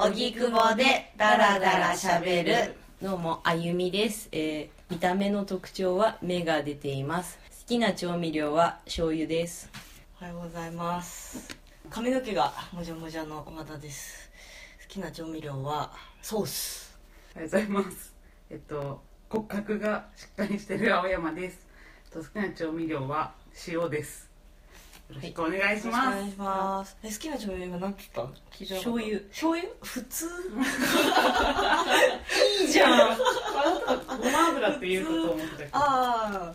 荻窪でダラダラしゃべる。どうもあゆみです、えー見た目の特徴は目が出ています。好きな調味料は醤油です。おはようございます。髪の毛がもじゃもじゃの和田です。好きな調味料はソース。おはようございます。えっと骨格がしっかりしてる青山です。えっと好きな調味料は塩です。よろしくお願いします。お願いします。え好きな調味料今何て言った。醤油。醤油？普通？いいじゃん。あごま油って言うかと思ってたけど。ああ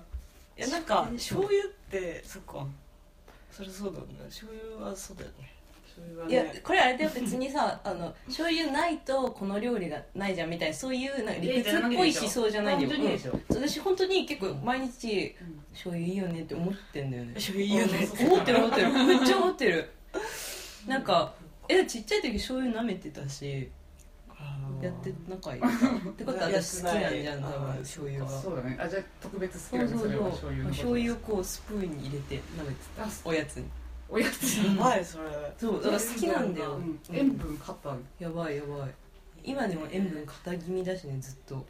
いやなんか醤油ってそっか。それそうだよね。醤油はそうだよね醤油はいね。やこれあれだよ別にさ あの醤油ないとこの料理がないじゃんみたいなそういうなんか理屈っぽい思想じゃないよ。うん。私本当に結構毎日うん。醤油いいよねって思ってんだよね。醤油いいよね。う ん思ってる思ってる。めっちゃ思ってる。なんかえちっちゃい時醤油舐めてたしやって仲いいってことは私好きなんじゃん多分醤油がそそうだね。あじゃあ特別好きだね。うそうそう。それは醤油醤油をこうスプーンに入れて舐めてた。あおやつにおやつ。やばいそれ。そうだから好きなんだよ。うん。塩分過多。やばいやばい。今でも塩分肩気味だしねずっと。だ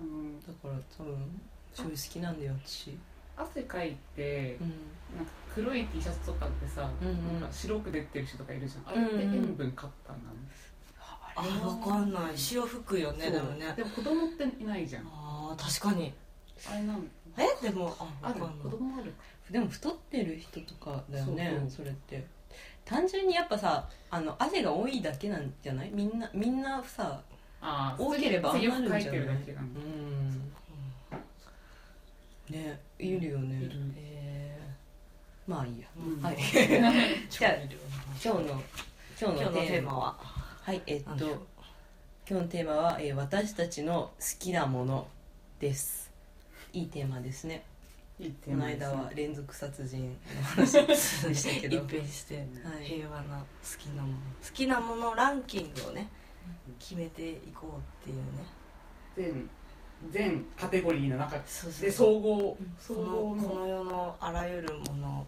あのから多分醤油好きなんだよ私。汗かいてうん。なんか黒い T シャツとかってさ、うんうん。なんか白く出てる人とかいるじゃん。あれってうん。うん塩分過多なの？あ分かんない。塩吹くよねでもね。でも子供っていないじゃん。あー確かに。あれなんえでもあある分かんない。子供あるでも太ってる人とかだよねそれって。単純にやっぱさあの汗が多いだけなんじゃない？みんなみんなさあ多ければああなるんじゃない？うん。ねいるよね。いる。へえまあいいや。うん。はい。調味料今日の今日のテテーマは？ははいえっと今日のテーマは、えー私たちの好きなものです。いいテーマですねこの間は連続殺人の話でしたけど。一変して。はい平和な好きなもの好きなものランキングをね決めていこうっていうね。全全カテゴリーの中そうそうで総合総この。合このの世のあらゆるもの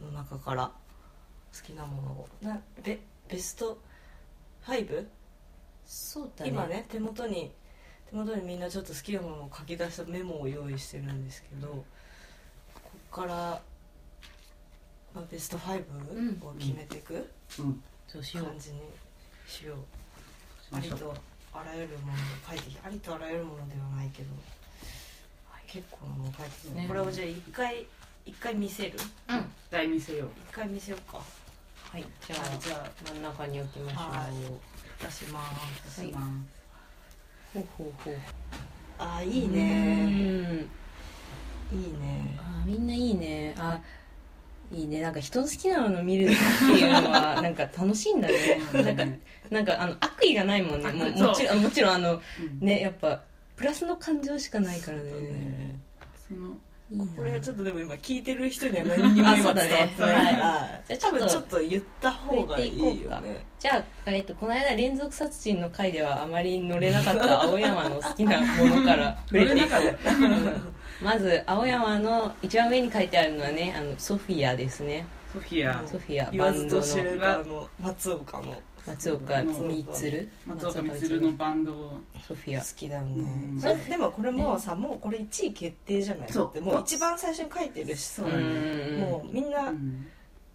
の中から好きなものを。なベベスト 5? そうだね。今ね手元に手元にみんなちょっと好きなものを書き出したメモを用意してるんですけどここから、まあ、ベスト5を決めていく？感じにしよう、しましょうありとあらゆるものを書いてきありとあらゆるものではないけど結構なもの書いてきて、ね。これをじゃあ一回一回見せる？うん。大見せよう。一回見せようか。はい。じゃはいあじゃ真ん中に置きましょう。は出します。はい。しまほうほうほう。あーいいうん。ねいいね。あみんないいね。あいいね。なんか人の好きなもの見るっていうのは なんか楽しいんだね。すなんかなんかあの悪意がないもんね。ももちろんもちろんあのうん。ねやっぱプラスの感情しかないからね。ね。そのこれちょっとでも今聞いてる人には何にも今伝わってない。あそうだねはい。じゃあちょっと。多分ちょっと言った方がいいよね。じゃあ、えっと、この間連続殺人の回ではあまり乗れなかった青山の好きなものから触れていこう まず青山の一番上に書いてあるのはねあのソフィアですね。ソフィア。ソフィア。言わずバンドの。と知れたあの松岡の。松岡光鶴松岡充のバンド。をソフィア。好きだよね。うん。でもこれもうさもうこれ1位決定じゃない？そう。だってもう一番最初に書いてるしさそうだねもうみんなうん。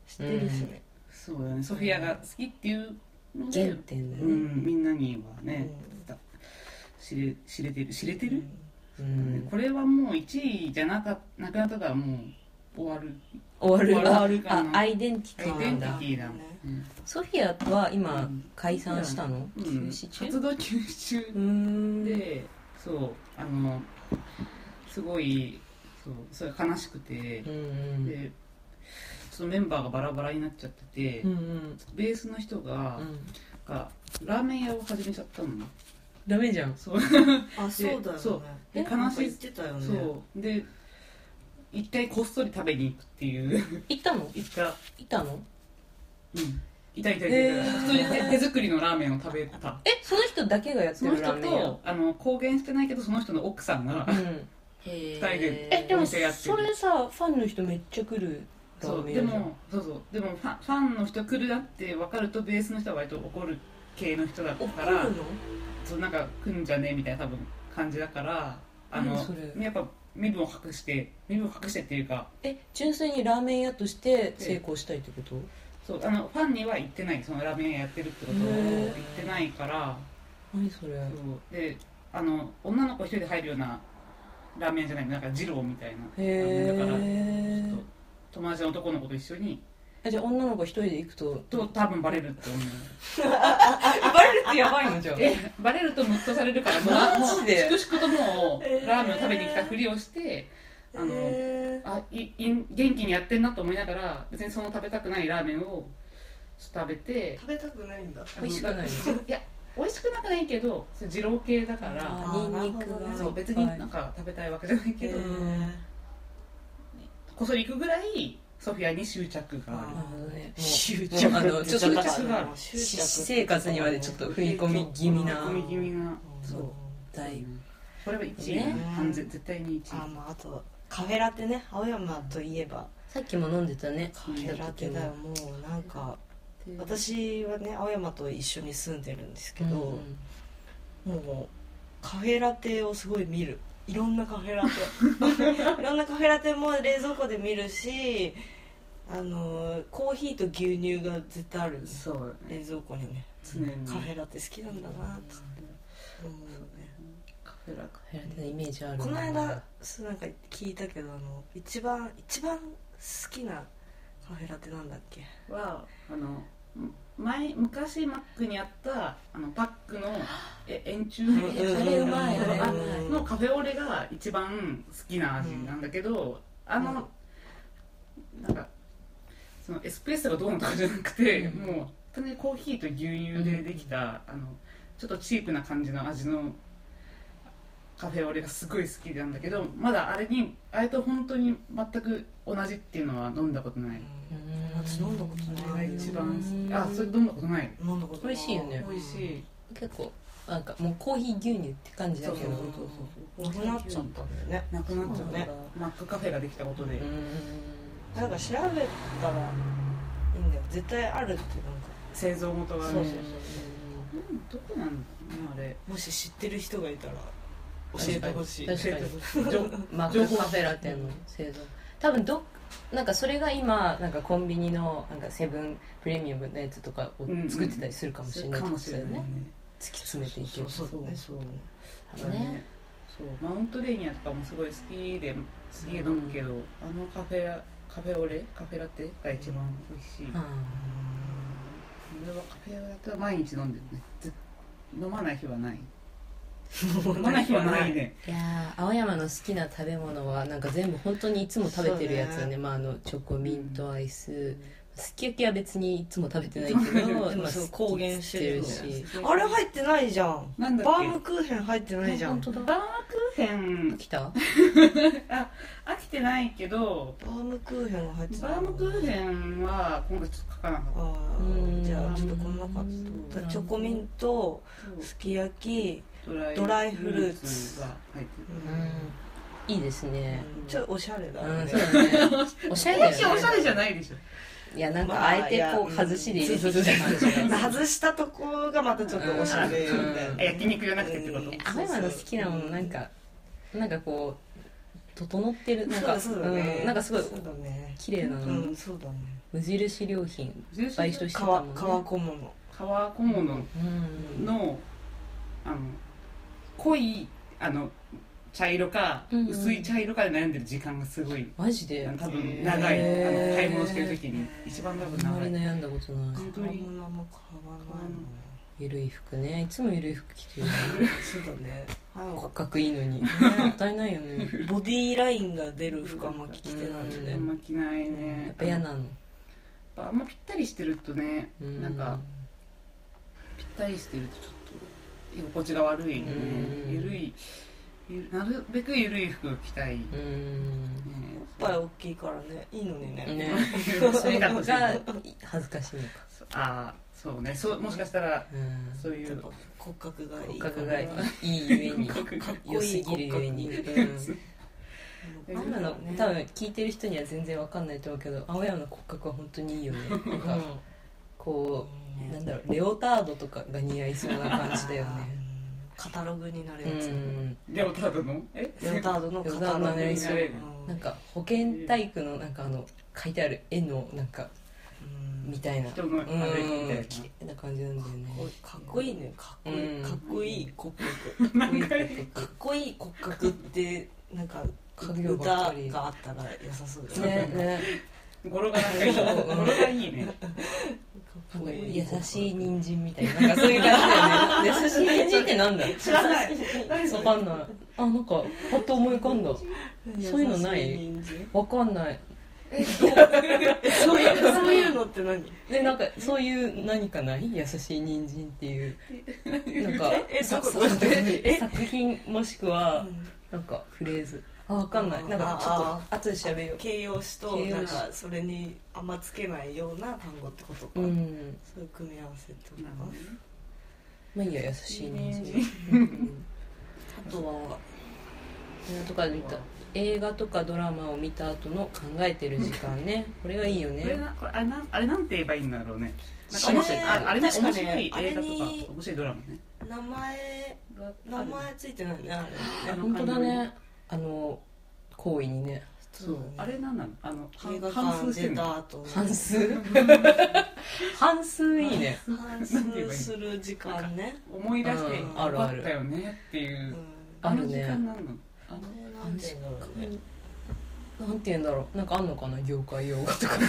知ってるしね。そうだね。ソフィアが好きっていうので原点だね。ん。みんなにはねうん。知れ知れてる？知れてる？うん。これはもう1位じゃなかなくなったからもう終わる。終わる。終わるかあなアイデンティテアイデンティなんだィティだ。うんソフィアは今うん解散したの？うん。休止中？活動休止中でそうあのすごいそうそれ悲しくて。でそのメンバーがバラバラになっちゃってて、うんうん。ベースの人が,、うん。がラーメン屋を始めちゃったのダメじゃん。そう。あ そうだよね。そう。えでなんか言ってたよね。そう。で一回こっそり食べに行くっていう。行ったの？行ったいたの？うん。いたいたいたいた、普通に手手作りのラーメンを食べた。えその人だけがやってその人るラーメン屋とあの公言してないけどその人の奥さんが、うん。へ二人でえでもお店やってる。それさファンの人めっちゃ来るラそうーメン屋じゃんでもそうそう。でもファンファンの人来るなって分かるとベースの人は割と怒る系の人だ怒からそうなんか来んじゃねえみたいな多分感じだからあのやっぱ身分を隠して身分を隠してっていうかえ純粋にラーメン屋として成功したいってこと？そうあのファンには言ってないそのラーメン屋やってるってことを言ってないから。何それ？そう。であの女の子一人で入るようなラーメン屋じゃないなんか二郎みたいなラーメンだからちょっと友達の男の子と一緒にじゃあ女の子一人で行くと？と多分バレるって思う やばいのじゃあ。えバレるとムッとされるからもうマジで？粛々ともラーメンを食べに来たふりをしてあの、えあいい元気にやってんなと思いながら別にその食べたくないラーメンを食べてー食べたくないんだ。美味しくない？のいや美味しくなくないけど二郎系だからあニンニクがそう別になんか食べたいわけじゃないけど、こそり行くぐらいソフィアに執着がある。執もうあのちょっと執着がある私生活にまでちょっと踏み込み気味な。込み気味な。そう大。これは1位、ね完全絶対に1位。あまああとカフェラテね。青山といえば。さっきも飲んでたね。カフェラテだよ。もうなんか私はね青山と一緒に住んでるんですけど、もうカフェラテをすごい見る。いろんなカフェラテ。いろんなカフェラテも冷蔵庫で見るしあのコーヒーと牛乳が絶対あるそう冷蔵庫にね。常に。カフェラテ好きなんだなって。思うね。カフェラカフェラテのイメージある。なこの間そうなんか聞いたけどあの一番一番好きなカフェラテなんだっけ？はあの前昔マックにあったあのパックのえ円柱んあれうまいあれうまあいのカフェオレが一番好きな味なんだけど、あの、なんかそのエスプレッソがどうのとかじゃなくて、うん。もう本当にコーヒーと牛乳でできた、あのちょっとチープな感じの味のカフェオレがすごい好きなんだけどまだあれにあれと本当に全く同じっていうのは飲んだことない、うん。私飲んだことあない。れが一番あそれ飲んだことない。飲んだことない。美味しいよね。美味しい。結構なんかもうコーヒー牛乳って感じだけど。そうそうなくなっちゃったんだよね。なくなっちゃった。ねマックカフェができたことで、うんなんか調べたらいいんだよ。絶対あるってなんか。製造元がねそうそう。うん。どこなんあれ。もし知ってる人がいたら教えてほしい。確かに。マックカフェラテの製造多分どっなんかそれが今なんかコンビニのなんかセブンプレミアムのやつとかを作ってたりするかもしれないかもしれないね。突き詰めていけるそうそうマウントレーニアとかもすごい好きですげえ飲むけど、あのカフェカフェオレカフェラテが一番美味しい、うん。俺はカフェラテは毎日飲んでるね。ず飲まない日はない。飲まない日はないね。いやー青山の好きな食べ物はなんか全部本当にいつも食べてるやつだね。ね。まああのチョコミントアイス、すき焼きは別にいつも食べてないけどでもまあそう公言してるしあれ入ってないじゃん。バームクーヘン入ってないじゃん。バームクーヘン。来た？飽きてないけどバームクーヘンが入ってない。バームクーヘンは今回ちょっと書かなかっあうん。あじゃあちょっとこんな感じうん。チョコミントたすき焼きドライドライフルーツが入ってる。うん。いいですね。ちょっとおしゃれだうんねそうだね。おしゃれね。おしゃれじゃないでしょいやなんまあかあえてこう外しで入れてきた感じが。外したとこがまたちょっとおしゃれ。みたいあな焼肉じゃなくてってこと、うん。青山の好きなものなんかなんかこう整ってる。なんかそうだね。うん。なんかすごいそうだね。綺麗なの、うんそうだね。無印良品無印バイトしてたもんね。革革小物。革小物うん。のあの濃いあの茶色かうんうん。薄い茶色かで悩んでる時間がすごい。マジで？多分長い。あの買い物してる時に一番多分あんまり長い悩んだことない。本当に。ゆるい服ね。いつもゆるい服着てる。そうだね。骨格いいのに。もったいないよね。ボディーラインが出る服あんま着てないよあねん。ま着ないね。やっぱ嫌なの。あんまぴったりしてるとねうん。なんかぴったりしてるとちょっと居心地が悪いね。うん。ゆるい。ゆなるべくゆるい服を着たい、ねうん。おっぱい大きいからね。いいのにね。ね。恥ずかしいのかああそうね。そうもしかしたらうん。そういう。骨格がいい。骨格がいいゆえに。骨格が良すぎるゆえに、青山の多分聞いてる人には全然わかんないと思うけど青山の骨格は本当にいいよね。なんかこうなんだろうレオタードとかが似合いそうな感じだよね カタログになるうやつ、ん。レオタードの？え？レオタードのカタログになる。なん。か保健体育のなんかあの書いてある絵のなんかうん。みたいな。人のあれみたうん。い綺麗な感じなんだよね。かっこいいね。かっこいい、うん。かっこいい。骨格かっこいい骨格ってなんか歌っかり。があったら良さそうですねね語呂がなんかい。い語呂がいいね。優しい人参みたいな。なんかそういう感じだよね。優しい人参ってなんだ知らない。わかんない。あなんかパッと思い浮かんだ。そういうのない？わかんない。えそういうそういうのって何？でなんかそういう何かない？優しい人参っていう。なんか作品もしくはなんかフレーズあわかんない。なんかちょっと後で調べよう。形容詞となんかそれにあんまつけないような単語ってことか、うん。そういう組み合わせとか。ねまあいいや優しい人参人うん。あとはとか見た映画とかドラマを見た後の考えてる時間ね。これがいいよこれねなこれあれなんあれなんて言えばいいんだろうね。なんかあれ面白いああれね面白い映画とか面白いドラマね。名前名前ついてないね。あれ本当だねあの行為にね。そう。あれなんなの？あの映画半館出た後半数？半数いいね。半数する時間ね。思い出してあるあったよねっていう。うん。あの時間なんの？あのあれなんて言うんだろうね。なんて言うんだろう。なんかあんのかな？業界用語とか。な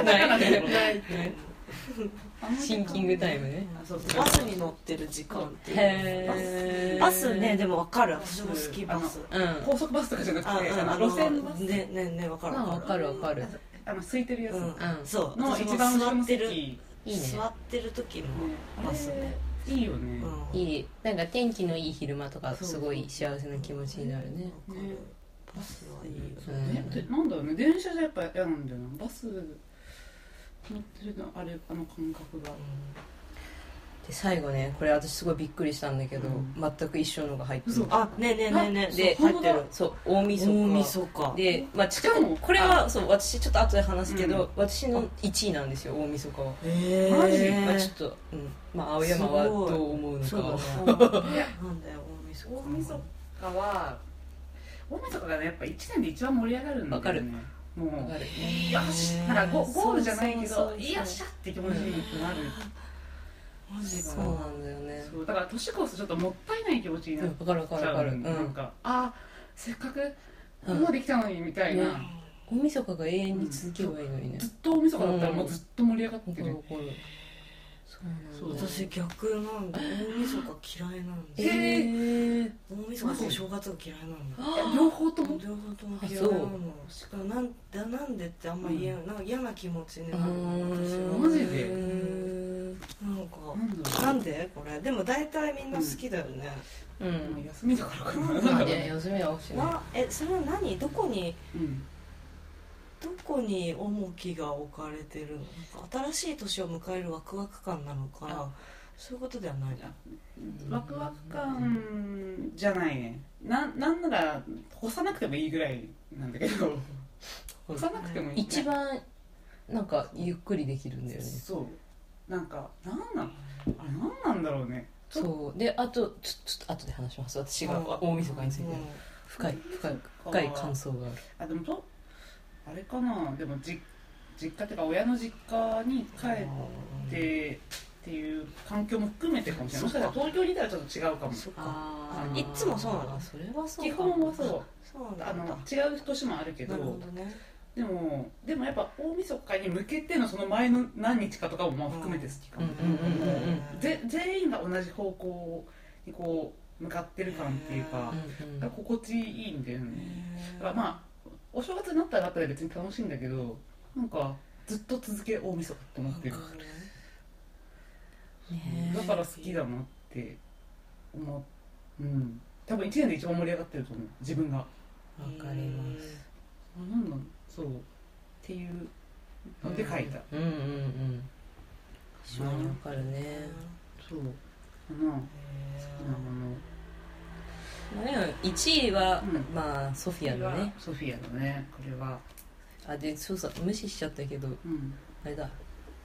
いないない。ないシンキングタイムね。あそうそうバスに乗ってる時間っていう。へー。バスねでも分かる。私も好きバス。うん。高速バスとかじゃなくてあの路線のバス。ねねね分かるまあわ分かかるわかる。あの空いてるやつ。うん。うん。そう。私も一番後ろの座ってる。席いいね。座ってる時のあバスね。れいいよね。うん。いい。なんか天気のいい昼間とかすごい幸せな気持ちになるね。わかる。バスはいいよね。でなんだろうね。電車じゃやっぱ嫌なんだよな。バス乗ってるのあれあの感覚がで最後ねこれ私すごいびっくりしたんだけど、うん。全く一緒のが入ってる。嘘。あねねねねで入ってる。そう大晦大日晦日。で、まあ、しかもこれはそう私ちょっと後で話すけど、うん。私の1位なんですよ大晦日は、えマジーまあ、ちょっと、うん。まあ、青山はどう思うのかそうだはね なんだよ大晦日大晦日は。大晦日がねやっぱ1年で一番盛り上がるんだよね。もうわかるよしなんかゴゴールじゃないけどよっしゃって気持ちになるそうかなんだよね。そうだから年越すとちょっともったいない気持ちになっわかるわかちゃうるわかる、うん、なんかあせっかくうんもうできたのにみたいな、ね。大晦日が永遠に続けばいいのにね。ずっと大晦日だったらもうずっと盛り上がっわてる私逆なんだ。大晦日嫌いなんだえよ。ー、大晦日とお正月が嫌いなんだ。え両方とも？両方ともあ嫌いなの。しかもなんだなんでってあんま言えなん。か嫌な気持ちになるの私はマジで？でなんかなんで？これ。でも大体みんな好きだよね、うまあん。休みだから。かな休みは欲しい。えそれは何？どこに？うんどこに重きが置かれてるのか。新しい年を迎えるワクワク感なのか。あ。そういうことではない。ワクワク感じゃないね。ななんなら干さなくてもいいぐらいなんだけど。干さなくてもいい一番なんかゆっくりできるんだよね。そう。なんかなんなんあれなんなんだろうね。そう。であとちょちょっと後で話します。私がうん大晦日について。うん。深い深い深い感想がある。あでもとあれかな？でもじ実家っていうか親の実家に帰ってっていう環境も含めてかもしれない。もしかしたら東京にいたらちょっと違うかも。そっか。あー。いっつもそうなの？それはそう基か本はそう。そうあなんだ。の違う年もあるけどなるほどね。でもでもやっぱ大晦日に向けてのその前の何日かとかもまあ含めて好きかも、うんうんうんうんうんぜ全員が同じ方向にこう向かってる感っていうかうん。だから心地いいんだよねだからまあお正月になったらなったで別に楽しいんだけどなんかずっと続け大晦日って思ってる。ね。だから好きだなって思う。うん。多分1年で一番盛り上がってると思う。自分が。わかりますあなんなんそう。っていう。ので書いた。うんうんうん。一緒に。わかるね。そう。かな。好きなものまあでも1位はうん。まあソフィアだね。ソフィアだねこれは。あでそうそう無視しちゃったけどうん。あれだ。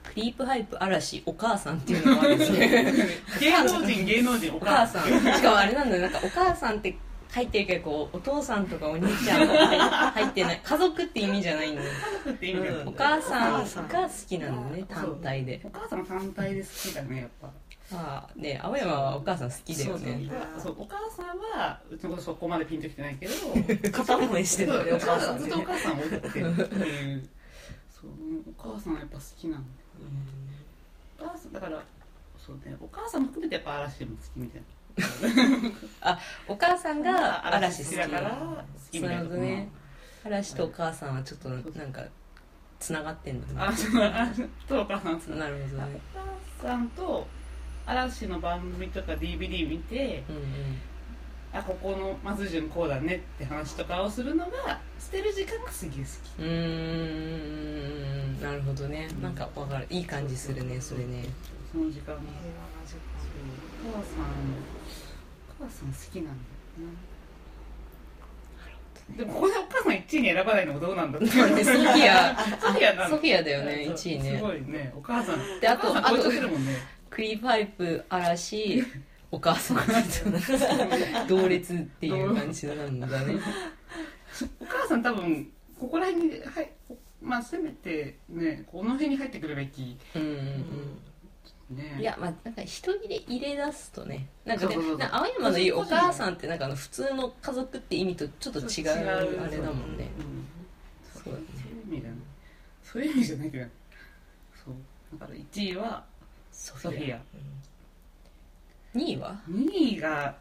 クリープハイプ嵐お母さんっていうのがあるんですね。芸能人芸能人おお母さん。しかもあれなんだよ。なんかお母さんって入ってるけどこうお父さんとかお兄ちゃんとか入ってない。家族って意味じゃないんだよ。家族って意味だよ。うんお母さん。が好きなんだね単体で。お母さん単体で好きだねやっぱああね青山はお母さん好きだよね。そうお母さんはうちの子そこまでピンときてないけど 片思いしてるねお母さんにずっとお母さんを追ってていう。そうお母さんはやっぱ好きなんだよお母さんだからそうねお母さんも含めてやっぱ嵐も好きみたいお母さんなが嵐好き。だから好きみたいなところなるほどね。嵐とお母さんはちょっとなんかつながってんだね。あそう嵐とお母さんそうなるほどね。お母さんと嵐の番組とか DVD 見てうんうん。あここの松潤こうだねって話とかをするのが捨てる時間がすげえ好き。うーん。なるほどね。なんかわかる。いい感じするねそれね。その時間が。お母さんお母さん好きなんだよな。でもここでお母さん1位に選ばないのもどうなんだって ソフィア。ソフィアなのソフィアだよねそう1位ねすごいね。お母さん。であとお母さん超えちゃってるもんねクリープハイプ嵐 お母さん同列っていう感じなんだね。お母さん多分ここら辺にはいまあせめてねこの辺に入ってくるべき。うんうんねうん。いやまあなんか一人で入れ出すとね。なんかね青山の言うお母さんってなんかあの普通の家族って意味とちょっと違うあれだもんね。うん。そうだね。そういう意味だねそういう意味じゃないけど。そう。だから1位はソフィア。ソフィア。2位は？2位が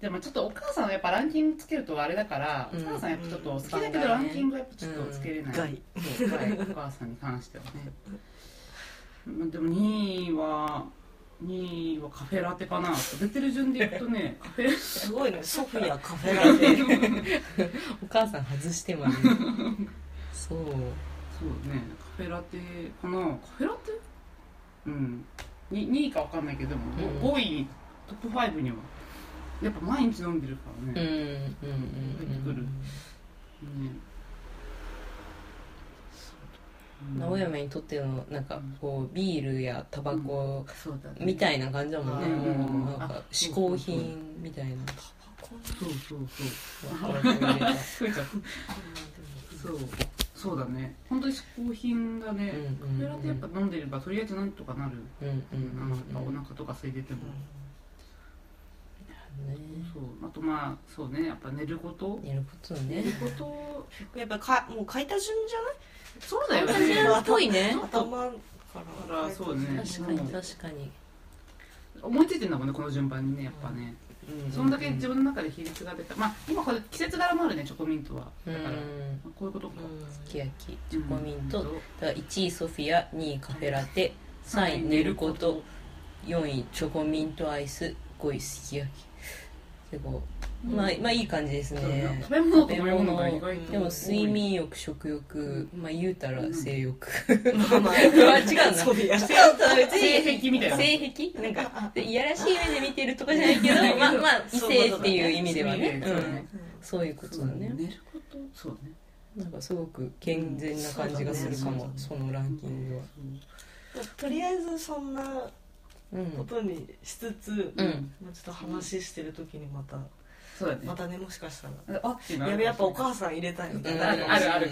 でもちょっとお母さんはやっぱランキングつけるとあれだから、うんお母さんやっぱちょっと好きだけうんどランキングはやっぱちょっとつけれない、害そう害お母さんに関してはね。まあでも2位は2位はカフェラテかな。出てる順でいくとねカフェすごいね。ソフィアカフェラテ。お母さん外してまで。そう。そうね。カフェラテかな。カフェラテ？うん。に 2, 位か分かんないけどうん。5位トップ5にはやっぱ毎日飲んでるからね、うんうんうん入ってくる、ねうん。青山にとってのなんかこうビールやタバコみたいな感じだもんね、うんもうなんか嗜好品みたいな。そうそうそうわかるわかる増えちゃったそうそうだね。本当に嗜好品だね、うんうんうん。カフェラテやっぱ飲んでればとりあえずなんとかなる、うんうんうんなんかお腹とか空いてても、ね。そう。あとまあそうね。やっぱ寝ること。寝ることね。寝ること。やっぱかもう書いた順じゃそうだよね。っぽいね。ない頭から。から。そうね。確かに確かに、思いついてんだもんねこの順番にねやっぱね、うんそんだけ自分の中で比率が出た。まあ今これ季節柄もあるねチョコミントは。うん。だから、まあこういうことか、すき焼きチョコミント、うん。だから1位ソフィア2位カフェラテ。3位寝ること。4位チョコミントアイス。5位すき焼き。でこうまあ、まあいい感じですね。ね食べ物と飲み物が意外とでも睡眠欲食欲。まあ言うたら性欲、まあまあ。違うんだ別に。性癖みたいな。性癖？なんかでいやらしい目で見てるとかじゃないけど まあまあ異性っていう意味ではね。そういうことだね。寝ることそうね。なんかすごく健全な感じがするかもそのランキングは。とりあえずそんなうん。ことにしつつ、うん。まあちょっと話してる時にまたそうだね。またねもしかしたら。あっやべやっぱお母さん入れたいみたいな、うんあるある。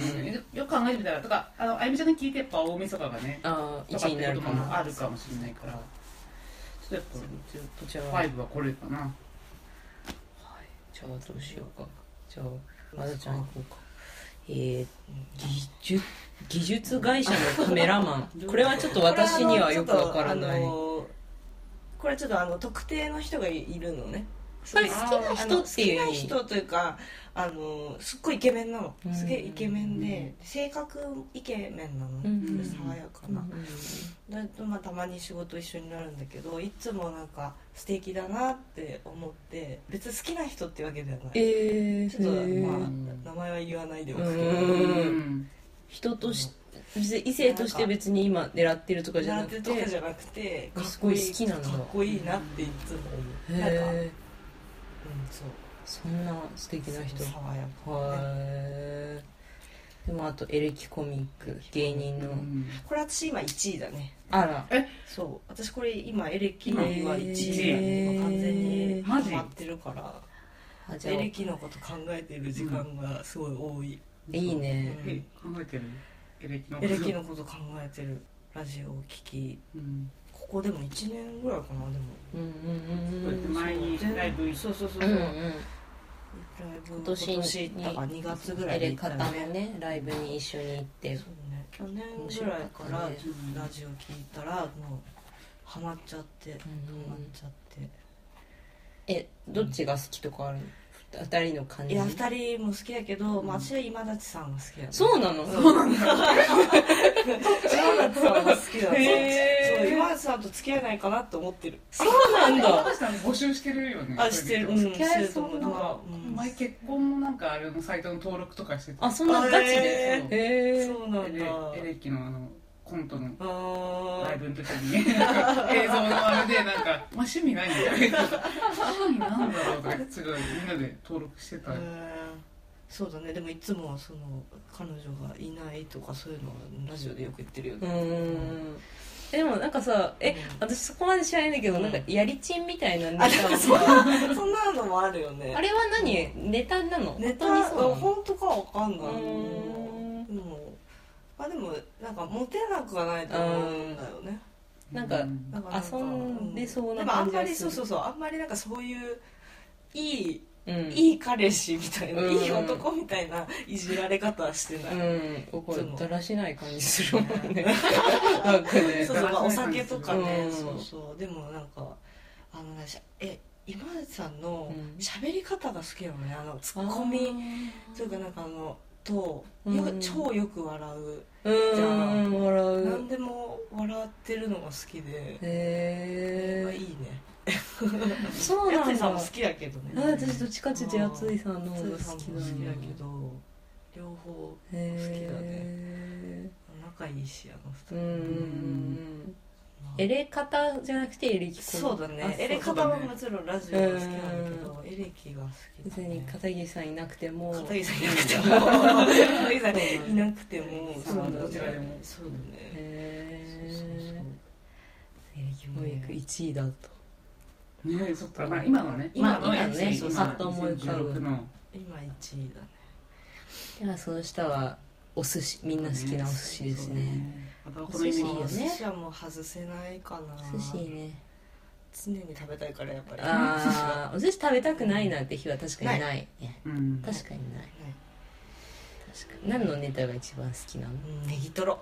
よく考えてみたらとかあのあゆみちゃんに聞いてやっぱ大晦日がねああとか1位になるかも。あるかもしれないから。ちょっとやっぱじゃあ。5はこれかな。じゃあどうしようか。じゃあまだちゃん行こうか。えー、技術技術会社のカメラマン。これはちょっと私にはよくわからない。これあのこれちょっとあの特定の人がいるのねこれ好きな人っていう好きな人というかあのすっごいイケメンなの。うん。すげえイケメンで性格イケメンなの。うん。爽やかな。だとまあたまに仕事一緒になるんだけどいつもなんか素敵だなって思って別に好きな人ってわけではない。えー、ちょっとへー。まあ名前は言わないでおくけど。人とし別に異性として別に今狙ってるとかじゃ狙ってなくてるとかじゃなくてかっこいい好きなんだかっこいいなっていつも思う。なんか、そう。そんな素敵な人。爽やかへでもあとエレキコミック芸人の、うんこれ私今1位だね。あら。そう。私これ今エレキは1位へー完全にマジ？ハマってるから。エレキのこと考えてる時間がすごい多い、いいね。え考えてる？エレキのエレキのこと考えてるラジオを聞き。うんここでも1年ぐらいかなでも。うんうんうんうん。前にライブ行っそうそうそうそう、うんうんライブ今年今年行ったか2月ぐらいに行ったね。ライブに一緒に行って。そうね去年ぐらいからラジオ聞いたらもうハマっちゃってハマっちゃって。えどっちが好きとかあるの？二人の感じ？いや2人も好きやけど、まあ、私は今立さんが好きやね。そうなの？そうなんだ。今立さんが好きだそう今立さんと付き合えないかなって思ってる。そうなんだ。高橋さん募集してるよねあしてる。うん付き合えそうなんか思う。うん前結婚もなんかあれのサイトの登録とかしててあそんなガチで？へへえそうなんだエレエレキのあのコントのあー。ライブの時に。映像のあれでなんか「まあ、趣味ないんだよ」趣味なんだろうとかすごいみんなで登録してた。そうだね。でもいつもはその彼女がいないとかそういうのはラジオでよく言ってるようねでもなんかさえうん私そこまで知らないんだけど、うん。なんかやりちんみたいなネタ。そんなそんなのもあるよね。あれは何？ネタなの？ネタ？本当にそ本当かわかんないあでもなんかモテなくはないと思うんだよね。なんかうんだからなんか遊んでそうなでもあん。ま感じがする。りそうそうそうあんまりなんかそういういいうん。いい彼氏みたいな、うん。いい男みたいないじられ方はしてない、うん。これだらしない感じするもんね。なんかね。そうそう、まあ、お酒とかね、うん。そうそう。でもなんかあのねしゃえ今内さんのうん。喋り方が好きなのね。あのツッコミ。というかなんかあのとよ、うん。超よく笑う。うーん。笑う。何でも笑ってるのが好きで、へまあいいね。えそうなんだ。やついさんも好きやけどね。あ私どっちかっていうとやついさんの方が好きだも好きやなけど両方へ仲いいしあのえうんうん二人。うん。まあエレ方じゃなくてエレキコそうだあね。エレそう方はもちろんラジオが好きなんだけどエレキが好き別に片桐さんいなくても。片桐さんいなくても。片桐さんいなくても。そうだどちらでもそうだねエレキ教育1位だと。ねそっか。まあ今のね。今のね。パッと思い浮かぶ2016の。今1位だね。ではその下はお寿司。みんな好きなお寿司ですねこのイメージいいよねお寿司はもう外せないかな。寿司ね。常に食べたいからやっぱり。ああお寿司食べたくないなんて日は確かにない。ねうん確かにない。ね確かに。何のネタが一番好きなの？うんネギトロ。わ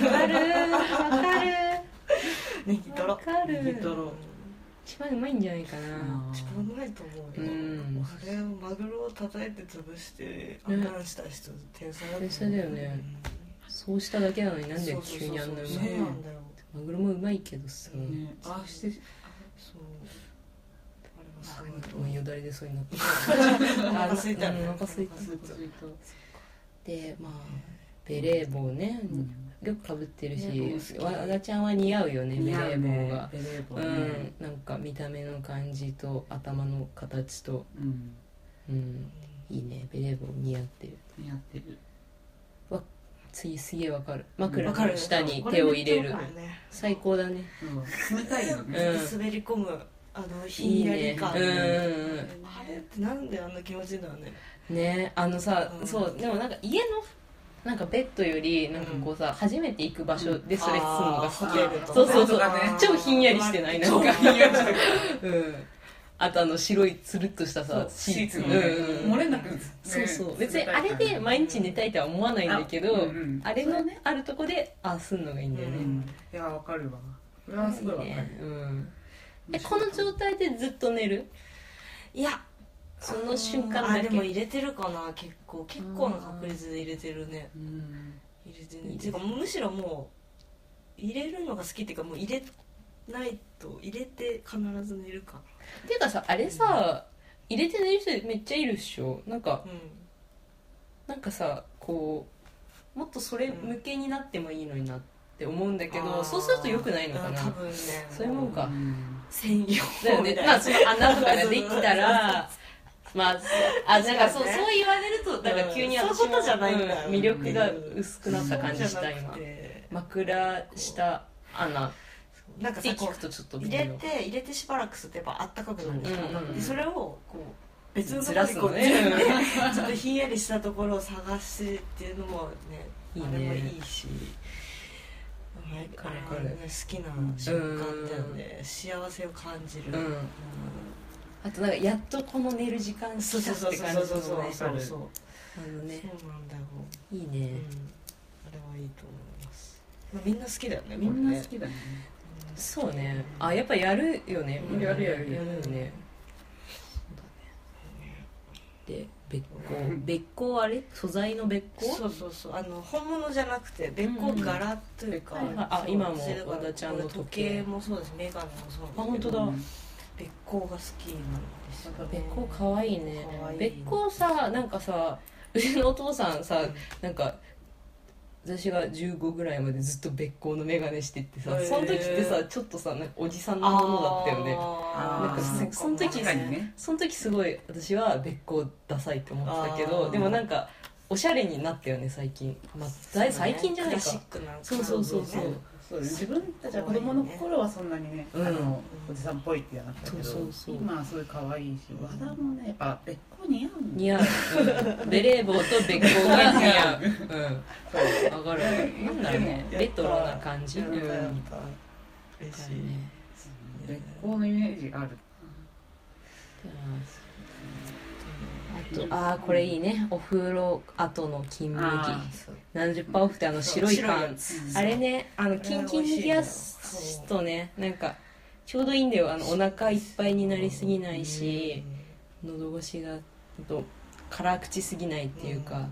かる。わかる。ネギトロ。わかる。ネギトロ。一番うまいんじゃないかな。一番うまいと思うよ、うん。あれをマグロを叩いて潰してあんかんした人天才だと思う。天才だよねそうしただけなのになんで急にあんなうまいそうなんだよ。マグロもうまいけどさ、ね。ああしてそう。あれはすごい。ともうよだれ出そうになってお腹空いたお腹空いた。でまあベレー帽ね、よくかぶってるしね好き。わわだちゃんは似合うよねベレー帽が、うね。ん。なんか見た目の感じと頭の形と。うん。うん。いいね。ベレー帽似合ってる。似合ってる次すげえわかる。枕の下に手を入れる。最高だね。うん。冷たいよね。うん滑り込むあのひんやり感。うんうんうん。あれってなんであんな気持ちいいんだろうね。ね。あのさ、うん。そう。でもなんか家のなんかベッドよりなんかこうさ、初めて行く場所でそれするのが好き、あー。ホテルとかそうそうそう、ね超ひんやりしてない？なんか。超ひんやりしてる。うんあとあの白いつるっとしたさシーツ。のうんねうん。漏れなくねそうそう。別にあれで毎日寝たいとは思わないんだけどあ,、あうんうん。れのあるとこでああすんのがいいんだよね、うんいやわかるわ。これはすごいわかる。えこの状態でずっと寝る？いやその瞬間あだけ。でも入れてるかな結構。結構な確率で入れてるね。うん。入れていいでする。ていうかむしろもう入れるのが好きっていうかもう入れないと入れて必ず寝るかっていうかさあれさ入れて寝る人めっちゃいるっしょ。なんかうんなんかさこうもっとそれ向けになってもいいのになって思うんだけど、そうすると良くないのかな。うん多分ね。そういうもんか。専用だよね。まあその穴とかができたらまああなんかそうそう言われるとだから急にうん。私もそういうことじゃないんだ。うん魅力が薄くなった感じした今。枕下穴なんかさこう。入れ妙て入れてしばらくするとやっぱあったかくなるんですよ、うんうん。うんでそれをこう別のところにこうちょっと ひんやりしたところを探してっていうのもねいいねあれもいいしはいかるあれね好きな瞬間だよね、幸せを感じる、うん。あとなんかやっとこの寝る時間そう来たそうそうって感じそうそうそうのねそうそうそう。あのね。そうなんだよ、いいうん、ねあれはいいと思います。まあみんな好きだよねみんな好きだねそうね。あやっぱやるよね。うんやるやる。やるよね。で別光別光あれ？素材の別光そうそうそう。あの本物じゃなくて別光柄というか、うんはいはい。あ今も和田ちゃんの時計。時計もそうです。メガネもそうあ本当だ。うん。別光が好きなんですよ、ね、別光かわいい。ね別光さなんかさうちのお父さんさなんか私が15ぐらいまでずっと別光の眼鏡してってさその時ってさちょっとさなんかおじさんのものだったよね。なんかー。その時確かにね。その時すごい私は別光ダサいって思ってたけどでもなんかおしゃれになったよね最近、まあ、だい最近じゃないクラシッかクなそうそうそうそう。ね。そう自分たちは子供の頃はそんなにね、うん。あのおじさんっぽいってやなったけどそうそうそう。今はすごい可愛いし和田もねやっぱ別光似合う似合う、う んベレー帽と別光が似合う。うん。わかる。なんだろうね。レトロな感じ。うん嬉しい、別光のイメージある。あとあーこれいいね。お風呂後の金麦。何十パーオフってあの白い白い缶やつ。あれねあのキンキンに冷やすとねなんかちょうどいいんだよ。あのお腹いっぱいになりすぎないし喉越しがと辛口すぎないっていうか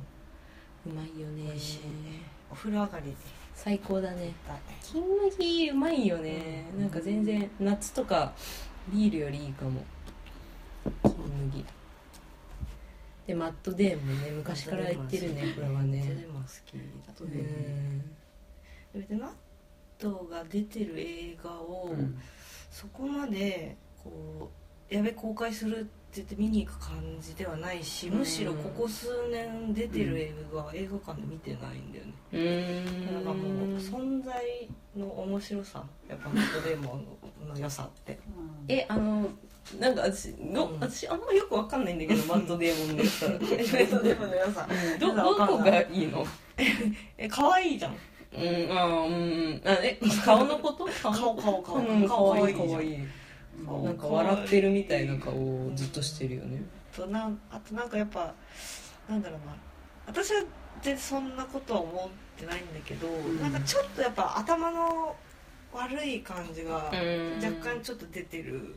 うまいよね。美味しいお風呂上がり。最高だね。だ金麦うまいよね。なんか全然夏とかビールよりいいかも。金麦。でマットデーンもね昔から言ってるねこれはね。でも好き。だとうねん。でマットが出てる映画を、うん。そこまでこうやべ公開するって言って見に行く感じではないし、むしろここ数年出てる映画は映画館で見てないんだよね、うーん。なんかもう存在の面白さやっぱマットデーモンの良さって。えあのなんか私の、うん。私あんまよくわかんないんだけどマットデーモンのさ。マットデーモンの良さ。どどこがいいの？え可愛いじゃん。うんあーうんあえ顔のこと？顔？顔顔顔。可愛い可愛いなんか笑ってるみたいな顔をずっとしてるよね。となんあとなんかやっぱなんだろうな。私は全然そんなことは思ってないんだけど、ん。なんかちょっとやっぱ頭の悪い感じがうん。若干ちょっと出てる、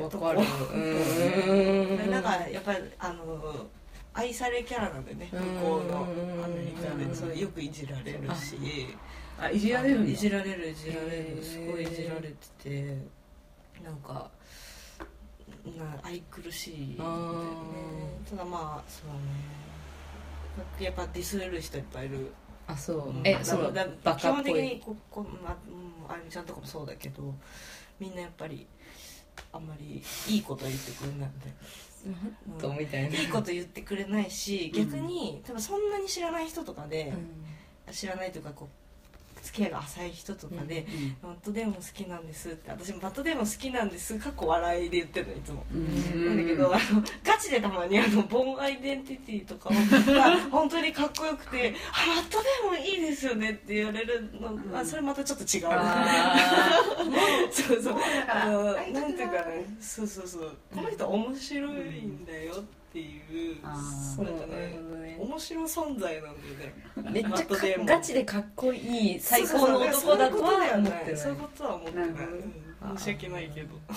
わかる。うん。なんかやっぱりあの愛されキャラなんだよね。向こうのうんアメリカで。それよくいじられるし。あいじられるいじられるいじられる。すごいいじられててなんかな愛くるしいんだよね。あただまあそうね。やっぱディスる人いっぱいいる。あそう。うん。えそのだだバ基本的にここ、まあうん、あゆみちゃんとかもそうだけどみんなやっぱりあんまりいいこと言ってくれないんで。マットみたいないいこと言ってくれないし逆に多分そんなに知らない人とかで、知らないというかこう付き合いが浅い人とかで、バットデーモン好きなんですって私もバットデーモン好きなんですかっこ笑いで言ってるのいつも、うん。なんだけどあのガチでたまにあのボンアイデンティティとかが 本当にかっこよくて「あバットデーモンいいですよね」って言われるのがそれまたちょっと違う。あ そうそう。あのなんていうかね。そうそうそう。この人面白いんだよっていうあーーなんかね面白存在なんだよね。めっちゃガチでかっこいい最高の男だとは思ってない。そういうことは思ってない。申し訳ないけど。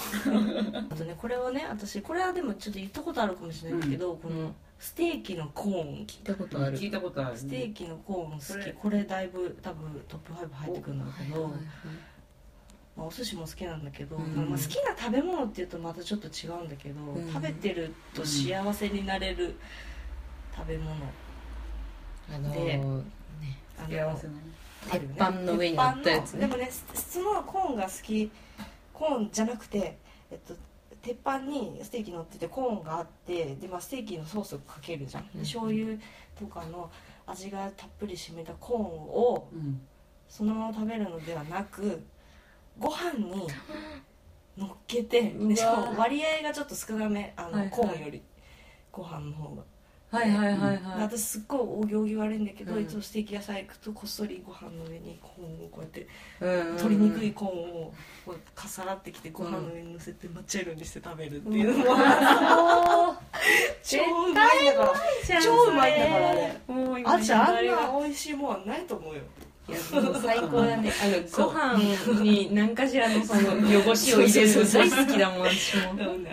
あとねこれはね私これはでもちょっと言ったことあるかもしれないんだけど、このステーキのコーン。聞いたことある。聞いたことある。ステーキのコーン好き。これだいぶ多分トップ5入ってくるんだけど、はいはいまあ、お寿司も好きなんだけど、うん。まあ、好きな食べ物っていうとまたちょっと違うんだけど、ん。食べてると幸せになれる食べ物、あのでーあの幸せなあるよね。鉄板の上に乗ったやつね。でもね普通のコーンが好きコーンじゃなくて、えっと、鉄板にステーキ乗っててコーンがあってで、まあ、ステーキのソースをかけるじゃん、でうん。醤油とかの味がたっぷり占めたコーンをうん。そのまま食べるのではなくご飯に乗っけてでしかも割合がちょっと少なめあの、はいはい。コーンよりご飯の方が。はいはいはいではい。私すっごいお行儀悪いんだけど、うん。いつもステーキ屋さん行くとこっそりご飯の上にコーンをこうやってうん鶏肉いコーンをこうかさらってきてご飯の上に乗せて抹茶色にして食べるっていうのも、超うまいんだから。超うまいんだから。ねもう今あっちゃんな美味しいもんはないと思うよいやもう最高だね。あのそう。ご飯に何かしらのその汚しを入れる。の大好きだもん私も。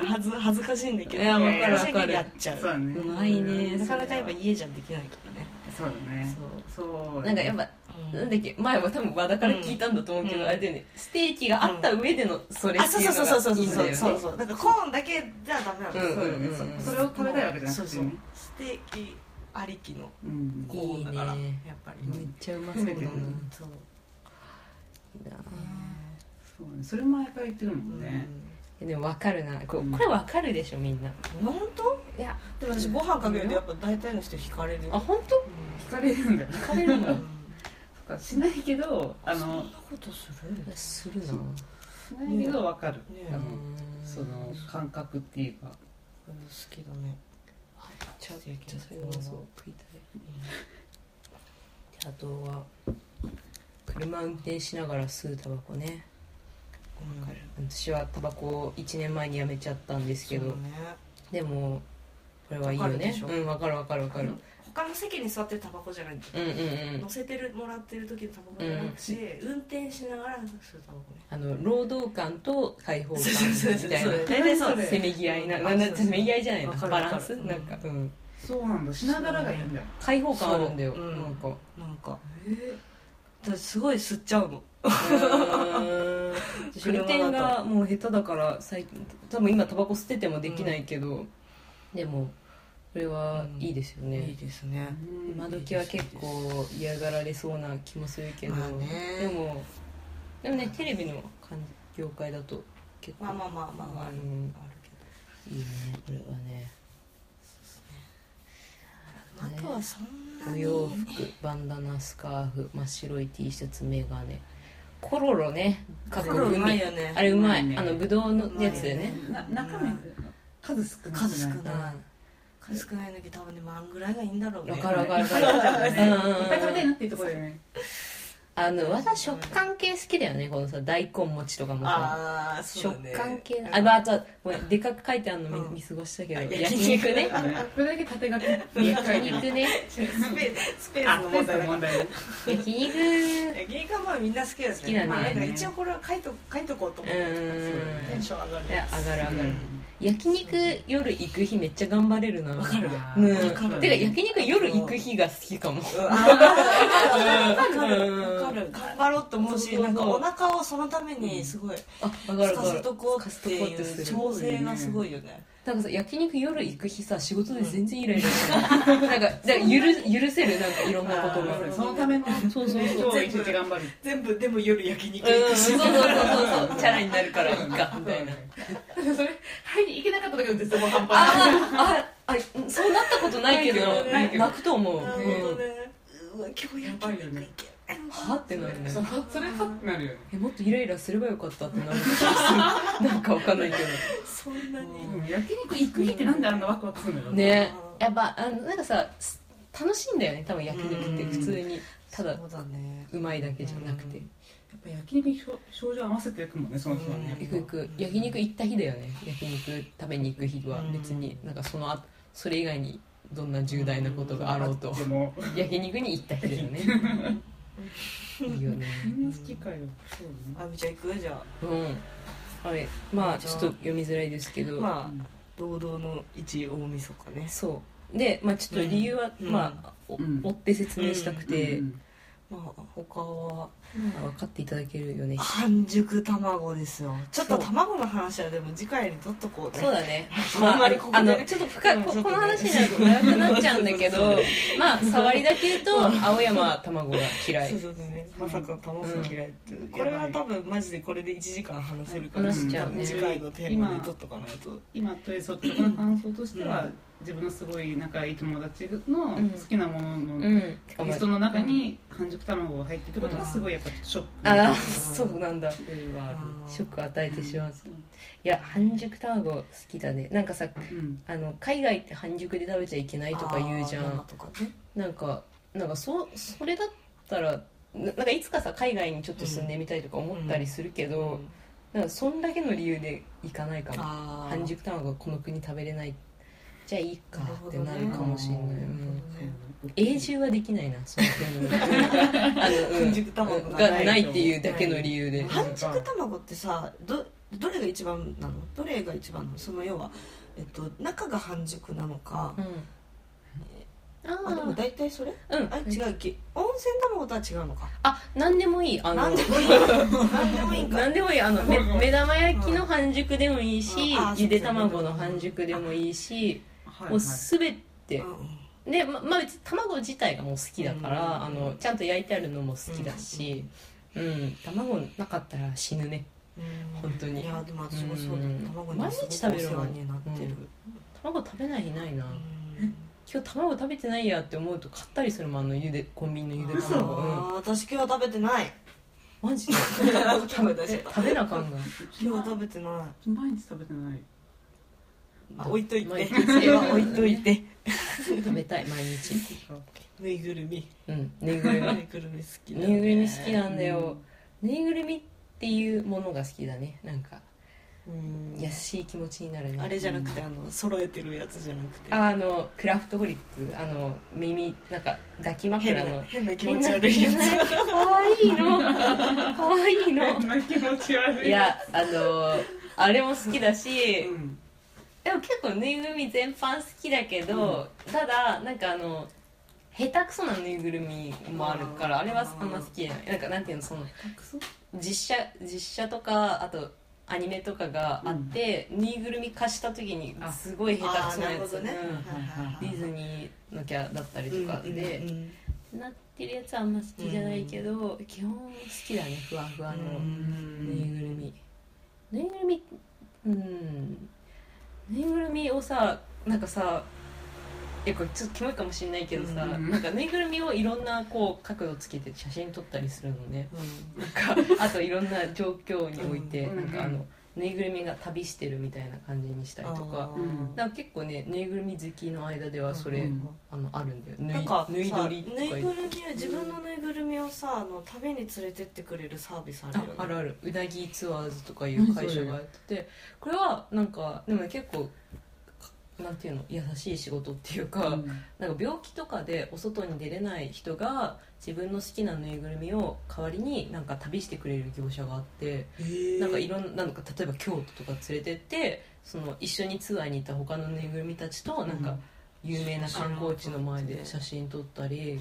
恥ず恥ずかしいんだけど。いやわかるわかる。やっちゃう。そうだね。うまいね。なかなかやっぱ家じゃできないからね。そうだね。そう。なんかやっぱなんだっけ前は多分和田から聞いたんだと思うけど、うん。あれだよね。ステーキがあった上でのそれあっていううそそうそうそうそうのがいいんだよね。そうそうそうなんかコーンだけじゃダメなの、うん。そうだね。そそれを食べたいわけじゃなそうそう。ステーキありきのうん。コーンだからいいね。やっぱりめっちゃうまそう。だな、うん。そう。いいな。そうね。それも毎回言ってるもんね。えでも分かるな。こうん。これ分かるでしょみんな。本当？いや。でも私ご飯かけるとやっぱ大体の人惹かれる。あ本当？聞かれるんだ。よ聞かれるん。だしないけどあのそんなことする？するな。しないけど分かる。ねあのうん。その感覚っていうか。好きだねちょっとそれはそう食いたい。であとは車運転しながら吸うタバコね。わかる。私はタバコを1年前にやめちゃったんですけど、ね。でもこれはいいよね。うん。分かる分かる分かる他の席に座ってるタバコじゃないうんうんうん。乗せてるもらってる時のタバコじゃなくて、運転しながら吸うタバコ。ねあの労働感と解放感そうそうそうみたいなそう。大体そう。せめぎ合いな。うんなせめぎ合いじゃないなわかるバランス？なんか。うん。そうなんだ。しながらがいいんだよ。解放感あるんだよ。そう。うんなん。かなんか。えー、すごい吸っちゃうの。うーん。私運転がもう下手だから最近多分今タバコ吸っててもできないけど、でもこれはいいですよね、いいですね。今時は結構嫌がられそうな気もするけど、まあね。でもでもねテレビの感業界だと結構まあまあまあまあ、あるうん。あるけいいねこれはね。どあとはそんなに。お洋服バンダナスカーフ真っ白い T シャツメガネ。コロロね。かっこコロロうまい海よね。あれうまい、うまいね。あのブドウのやつでね。な中身数少ない。数少うんない数少ないんだけど多分ね万ぐらいがいいんだろうね。わかるわかるわかる。いっぱい食べたいなっていうところだよね。あの私食感系好きだよねこのさ大根餅とかもさ。ああそう食だね感系あまああとはごめんでかく書いてあるの見,、うん。見過ごしたけどあ焼肉ね。これだけ縦書き。焼肉ね。スペスペースペース問題だからの問題焼肉。焼肉はまあみんな好きですね。好きだね。まあ、なんか一応これは書いと書いとこうと思ってうん。テンション上がる。いや上がる上がる、うん焼肉夜行く日めっちゃ頑張れるなわかる？うん。わかるてか焼肉夜行く日が好きかも。わかるうん。わかる。頑張ろうと思うしなんかお腹をそのためにすごいあ分かるすか分かるせとこうってすとこうっていう調整がすごいよねなんかさ焼肉夜行く日さ仕事で全然イライラしてないなんかだから許許せるなんかいろんなことが。そのためのそうそうそう。超一日頑張る全部でも夜焼肉うん行く。しそうそうそうそうそう。チャラになるからいいかみたいな。それはいに行けなかった時の絶望半端ない。あああそうなったことないけどないけど泣くと思う、うん、なるほどね。うわ今日焼肉行けは？ってなるね。そうそれはってなるよね。えもっとイライラすればよかったってなるなんかわかんないけそんなに。うん焼肉行く日ってなんであんなワクワクするのよ。どね。やっぱあのなんかさす楽しいんだよね多分焼肉って。うん。普通に。ただそうだね。うまいだけじゃなくて。うん。やっぱ焼肉に症状合わせていくもんねその日はね。行く行く。焼肉行った日だよね。焼肉食べに行く日は。うん。別に。なんかそのあそれ以外にどんな重大なことがあろうと。焼肉に行った日だよね いいよねみん。な好きかよそうあみちゃん行く？じゃうん。はい。まあちょっと読みづらいですけど、あまあ堂々の一大晦日ね。そう。で、まあ、ちょっと理由は、うん。まあおうん。追って説明したくて、うん。まあ他は？分かっていただけるよね。半熟卵ですよ。ちょっと卵の話はでも次回に取っとこうね。そうだね。あんまりここであねのちょっと深ここの話になると長くなっちゃうんだけど まあ触りだけ言うと青山は卵が嫌い。そうそうそう。ねまさか卵が嫌いって、これは多分マジでこれで1時間話せるから話しちゃうね次回のテーマで取っとかないと。今という率直な感想としては、自分のすごい仲いい友達の好きなもののうん。リストの中に半熟卵が入ってることがすごいやっぱショックああそうなんだ。ショックを与えてしまう。いや半熟卵好きだね。なんかさうん。あの海外って半熟で食べちゃいけないとか言うじゃん。とかね。なんかなんかそそれだったらななんかいつかさ海外にちょっと住んでみたいとか思ったりするけど、なんかそんだけの理由で行かないかも。半熟卵がこの国食べれないじゃあいいかってなるかもしれない、永住はできないなあの、うん。半熟卵ががないっていうだけの理由で、半熟卵ってさどどれが一番なの？どれが一番なのその要は、えっと、中が半熟なのか、うん。ああでもー大体それ？うん。あ違うき温泉卵とは違うのか。あ何でもいい。あの何でもいい。何でもいい何でもいい。あのめ目玉焼きの半熟でもいいし、うんあゆで卵の半熟でもいいし、もうはい。はい全て。うん。でままあ別に卵自体がもう好きだから、うんあのちゃんと焼いてあるのも好きだし、うん卵なかったら死ぬね。うん。本当に。いやでも私もそうだ。うん。卵毎日食べるもん。お世話になってる、卵食べない日ないな、うん。今日卵食べてないやって思うと買ったりするもんあのゆでコンビニのゆで嘘卵、うん、私今日食べてない。マジで？食べなあかんな今日食べてない。毎日食べてないあ置いとい毎て日。置いといて 食べたい毎日。ぬいぐるみ。うんぬいぐるみ。ぬいぐるみ好きだぬいぐるみ好きなんだよ。ぬいぐるみっていうものが好きだね。なんかうん。優しい気持ちになるね。あれじゃなくてあの揃えてるやつじゃなくて。あのクラフトフリップあの耳なんか抱き変枕の。な変な気持ち悪いやつ。かわいいのかわいいの変な気持ち悪いいやあのあれも好きだし、うんでも結構ぬいぐるみ全般好きだけど、ただなんかあの下手くそなぬいぐるみもあるからあれはあんま好きじゃない。なんかなんていうのその実写実写とかあとアニメとかがあって、ぬいぐるみ貸した時にすごい下手くそなやつ、ね。うん。ディズニーのキャラだったりとかで、うんうんなってるやつはあんま好きじゃないけど、基本好きだね。ふわふわのぬいぐるみ。ぬいぐるみうんぬいぐるみをさなんかさえこれちょっとキモいかもしれないけどさ、うんなんかぬいぐるみをいろんなこう角度つけて写真撮ったりするのね。うん。なんかあといろんな状況において、うん。なんかあのぬいぐるみが旅してるみたいな感じにしたりとか。なんか結構ねぬいぐるみ好きの間ではそれ、うんあのあるんだよ。ぬいなんかぬいさ撮りとかぬいぐるみを自分のぬいぐるみをさあの旅に連れてってくれるサービスあるよね。ああるある。うなぎツアーズとかいう会社がやってて。これはなんかでもね結構かなんていうの優しい仕事っていうか、なんか病気とかでお外に出れない人が自分の好きなぬいぐるみを代わりになんか旅してくれる業者があってなんかいろんななんか例えば京都とか連れてってその一緒にツアーに行った他のぬいぐるみたちとなんか有名な観光地の前で写真撮ったり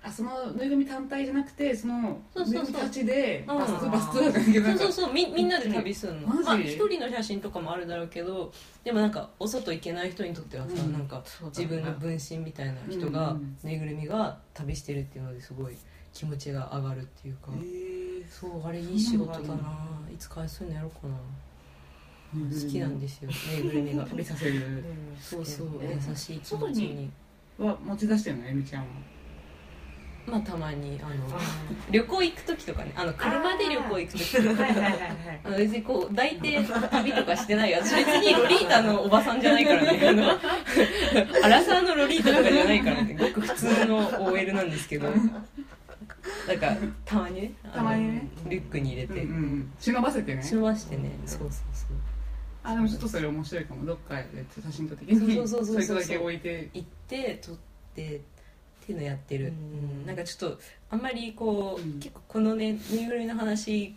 あそのぬいぐるみ単体じゃなくてそのそうそうそう。ぬいぐるみたちでうん。バスバスツアーじゃないけそうんそうそう。みみんなで旅するの。マジ。まあ一人の写真とかもあるだろうけどでもなんかお外行けない人にとってはさ、うん。なんかそうだね。自分の分身みたいな人うがん。ぬいぐるみが旅してるっていうのですごい気持ちが上がるっていうか。へーそう。あれいい仕事だそんなのなあいつかそういうのやろうかな。好きなんですよ。ぬいぐるみが。旅させる。そうそう。ね。優しい気持ちに。は持ち出してるのえみちゃんはまあたまにあのあ旅行行く時とかねあの車で旅行行く時とか。あの別にこう抱いて旅とかしてないよ。私別にロリータのおばさんじゃないからね。あの アラサーのロリータとかじゃないからね。ごく普通の OL なんですけど。なんかたまにねたまにね。リュックに入れて、うんうん忍ばせてね。忍ばしてね。そうそうそう。あでもちょっとそれ面白いかも。どっかで写真撮ってにそうそうそうそう。それだけ置いて。行って撮ってっていうのやってる、うん。うん。なんかちょっとあんまりこう、うん。結構このねぬいぐるみの話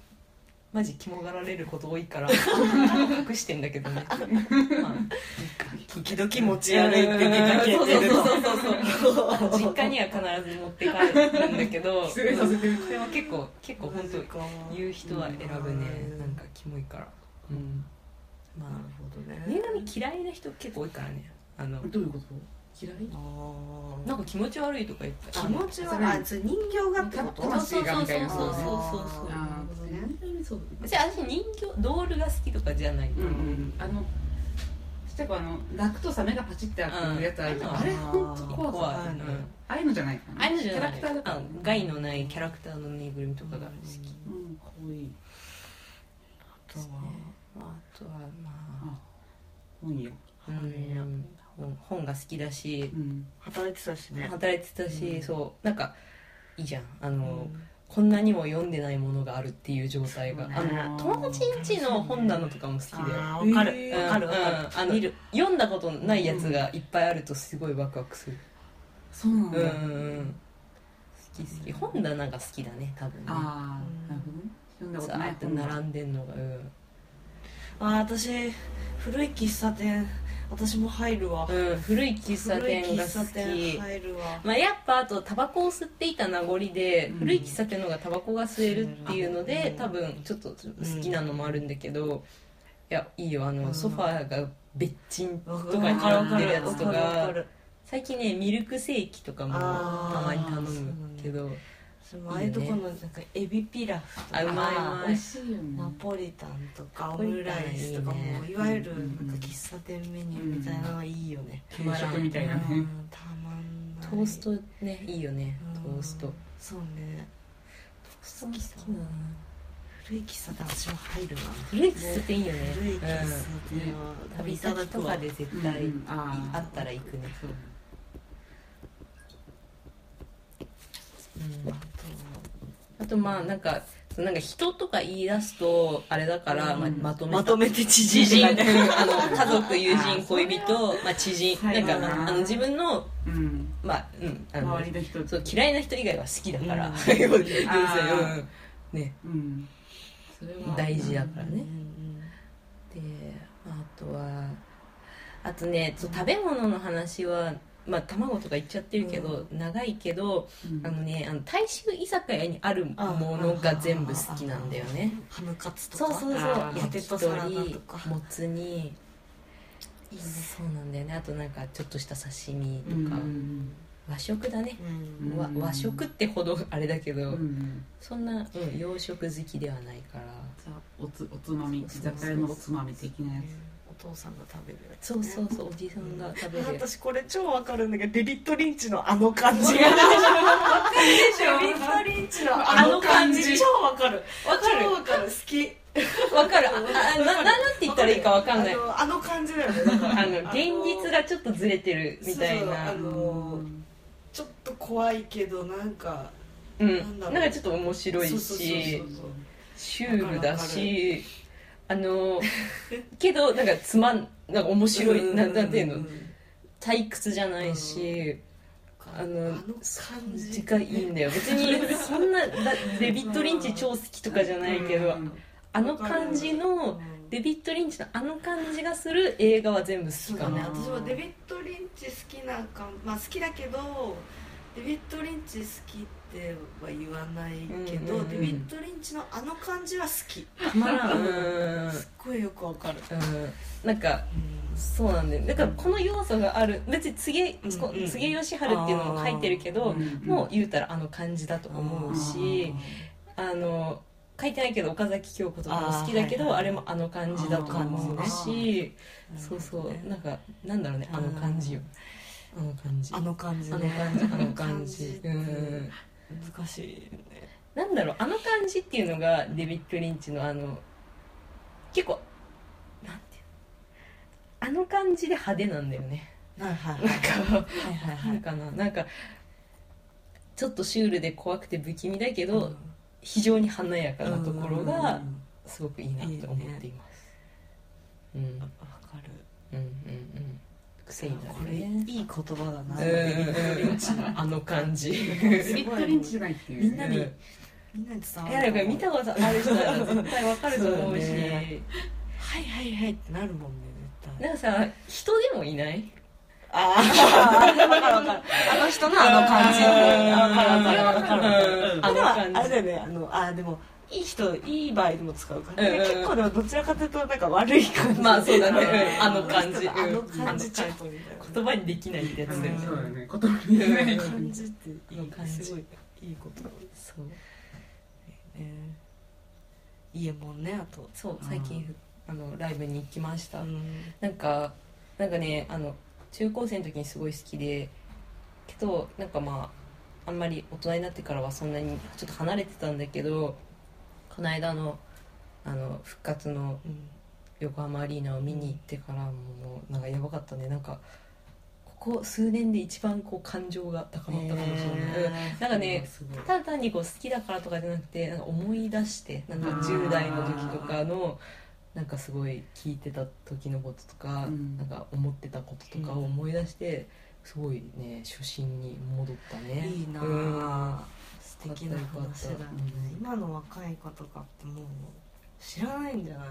マジ肝がられること多いから隠してんだけどね。まあ時々持ち歩いて出かけ。てるそうそうそうそうそう。実家には必ず持って帰るんだけど。でも結構結構本当言う人は選ぶね。うんなんかキモいから。うん。まなるあほどね。前髪嫌いな人結構多いからね。あのどういうこと？嫌い？あなんか気持ち悪いとか言ってー気持ちそれはあ人形がってこと？魂がみたいな。そうそうそうそう。そう私私人形ドールが好きとかじゃない、うんうんあのちっちゃくあの抱くとサメがパチって開くやつあるあれ？本当怖怖い、ああいうのじゃないかな。ああいうのじゃない。キャラクターだからあ害のないキャラクターのぬいぐるみとかが好き、うん。かわいい。あとはあとはまあ。本屋。うん本本が好きだしうん。働いてたしね。働いてたし、うん。そう。なんかいいじゃん。あの、うん。こんなにも読んでないものがあるっていう状態が、ね。あの友達んちの本棚とかも好きで。あーわかる。えーわかるわかる。読んだことないやつがいっぱいあるとすごいワクワクする。そうなんだ。うん。好き好き。本棚が好きだね多分ね。ああなるほどね。読んだことない並んでんのがうん。あー私古い喫茶店私も入るわ。うん、古い喫茶店が好店き、入るわ。まあ、やっぱあとタバコを吸っていた名残で、うん。古い喫茶店の方がタバコが吸えるっていうので、うん多分ちょっと好きなのもあるんだけど、いやいいよ。あの、うん。ソファーが別賃とかにわかるわかるなってるやつとわか最近ねミルクセーキとかもたまに頼むけどそのああいうとこのなんかエビピラフとかあうまいうまい。美味しいよねナポリタンとかオムライスとかもいいね。いわゆるうんなんか喫茶店メニューみたいなのがいいよね。定食みたいなね。うんたまんない。トーストね。いいよねうん。トースト。そうね。トースト好きだな。古い喫茶店私も入るな。古い喫茶店いいよね。古い喫茶店はうん。旅いただ先とかで絶対うん。あーあったら行くね。そううん。あとまあなんかなんか人とか言い出すとあれだから、うん。まあ、まとめまとめて知知人人がねあの家族友人恋人、まあ、知人。はい。なんかはいあの自分のうん。まあうん。あの周りの人そう嫌いな人以外は好きだから、ね。うん。大事だからね、うん。であとはあとねそう食べ物の話はまあ卵とか言っちゃってるけど、長いけどうん。あのねあの大衆居酒屋にあるものが全部好きなんだよね。ハムカツとか。そうそうそう。焼き鳥もつ煮。いいねそうなんだよね。あとなんかちょっとした刺身とうんか、和食だね、うん。わ和食ってほどあれだけど、うんそんな、うん、洋食好きではないから。おつおつまみ居酒屋のおつまみ的なやお父さんが食べるやつそうそうそうおじさんが食べるやつ。私これ超わかるんだけどデビッド・リンチのあの感じ。がデビッド・リンチのあの感じ。超わかる。わかる。超わかる。好き。わかる。ああ なななんて言ったらいいかわかんない。あの感じだよね。あの現実がちょっとずれてるみたいな。あのちょっと怖いけどなんかうん。なんかちょっと面白いしシュールだしあのけどなんかつまんなんか面白い。ななんていうの？退屈じゃないしあの感じがいいんだよ。別にそんなだデビッド・リンチ超好きとかじゃないけどあの感じのデビッド・リンチのあの感じがする映画は全部好きかな。ね。私はデビッド・リンチ好きなかまあ好きだけどデビッド・リンチ好きっては言わないけど、うんうんうん。デビッド・リンチのあの感じは好き。たまらん。うん。すっごいよくわかる、うん。なんかそうなんだよ。だからこの要素がある。別に柘植義治っていうのも書いてるけどうんもう言うたらあの感じだと思うしあの書いてないけど岡崎京子とかも好きだけどあ,、はいはい。れもあの感じだと思うしそうそう。なんかなんだろうね。あの感じよ。あの感じ。あの感じあのね感じあの感じ。うん難しいよね。なんだろうあの感じっていうのがデビッド・リンチのあの結構なんていうの？あの感じで派手なんだよね。はいはいなんかはいはいはない。んかななんかちょっとシュールで怖くて不気味だけど、非常に華やかなところがすごくいいなと思っています癖になこれいるねい言葉だな。ビッド・リンチうん。あの感じ。デビッド・リンチじゃないっていう。みんなにうん。みんなに伝わいやだから見たことある人なら絶対わかると思うし。ね はいはいはいってなるもんね絶対。なんかさ人でもいない？ああ分かる分かる。あの人のあの感じ。あああの感じ。あれだよね。あのあでもいい人いい場合でも使うから、ね。うんうん結構でもどちらかというとなんか悪い感じ。まあそうだね。うん。あの感じ。あの感じちょっとみたいな言葉にできないってやつだよね。そうだね。言葉に言えない感じっていい感じすごいいいこと。そう。ねいいえもんねあと。そう。最近あのライブに行きました、うん。なんかなんかねあの中高生の時にすごい好きで。けどなんかまああんまり大人になってからはそんなにちょっと離れてたんだけどこの間のあの復活のうん。横浜アリーナを見に行ってからもうなんかやばかったね。なんかここ数年で一番こう感情が高まったかもしれない、うん。へーなんかねただ単にこう好きだからとかじゃなくてなんか思い出してなんか10代の時とかのなんかすごい聞いてた時のこととか、うん。なんか思ってたこととかを思い出してすごいね初心に戻ったね。いいなうんあ素敵な話だね。うん。今の若い子とかってもう知らないんじゃない？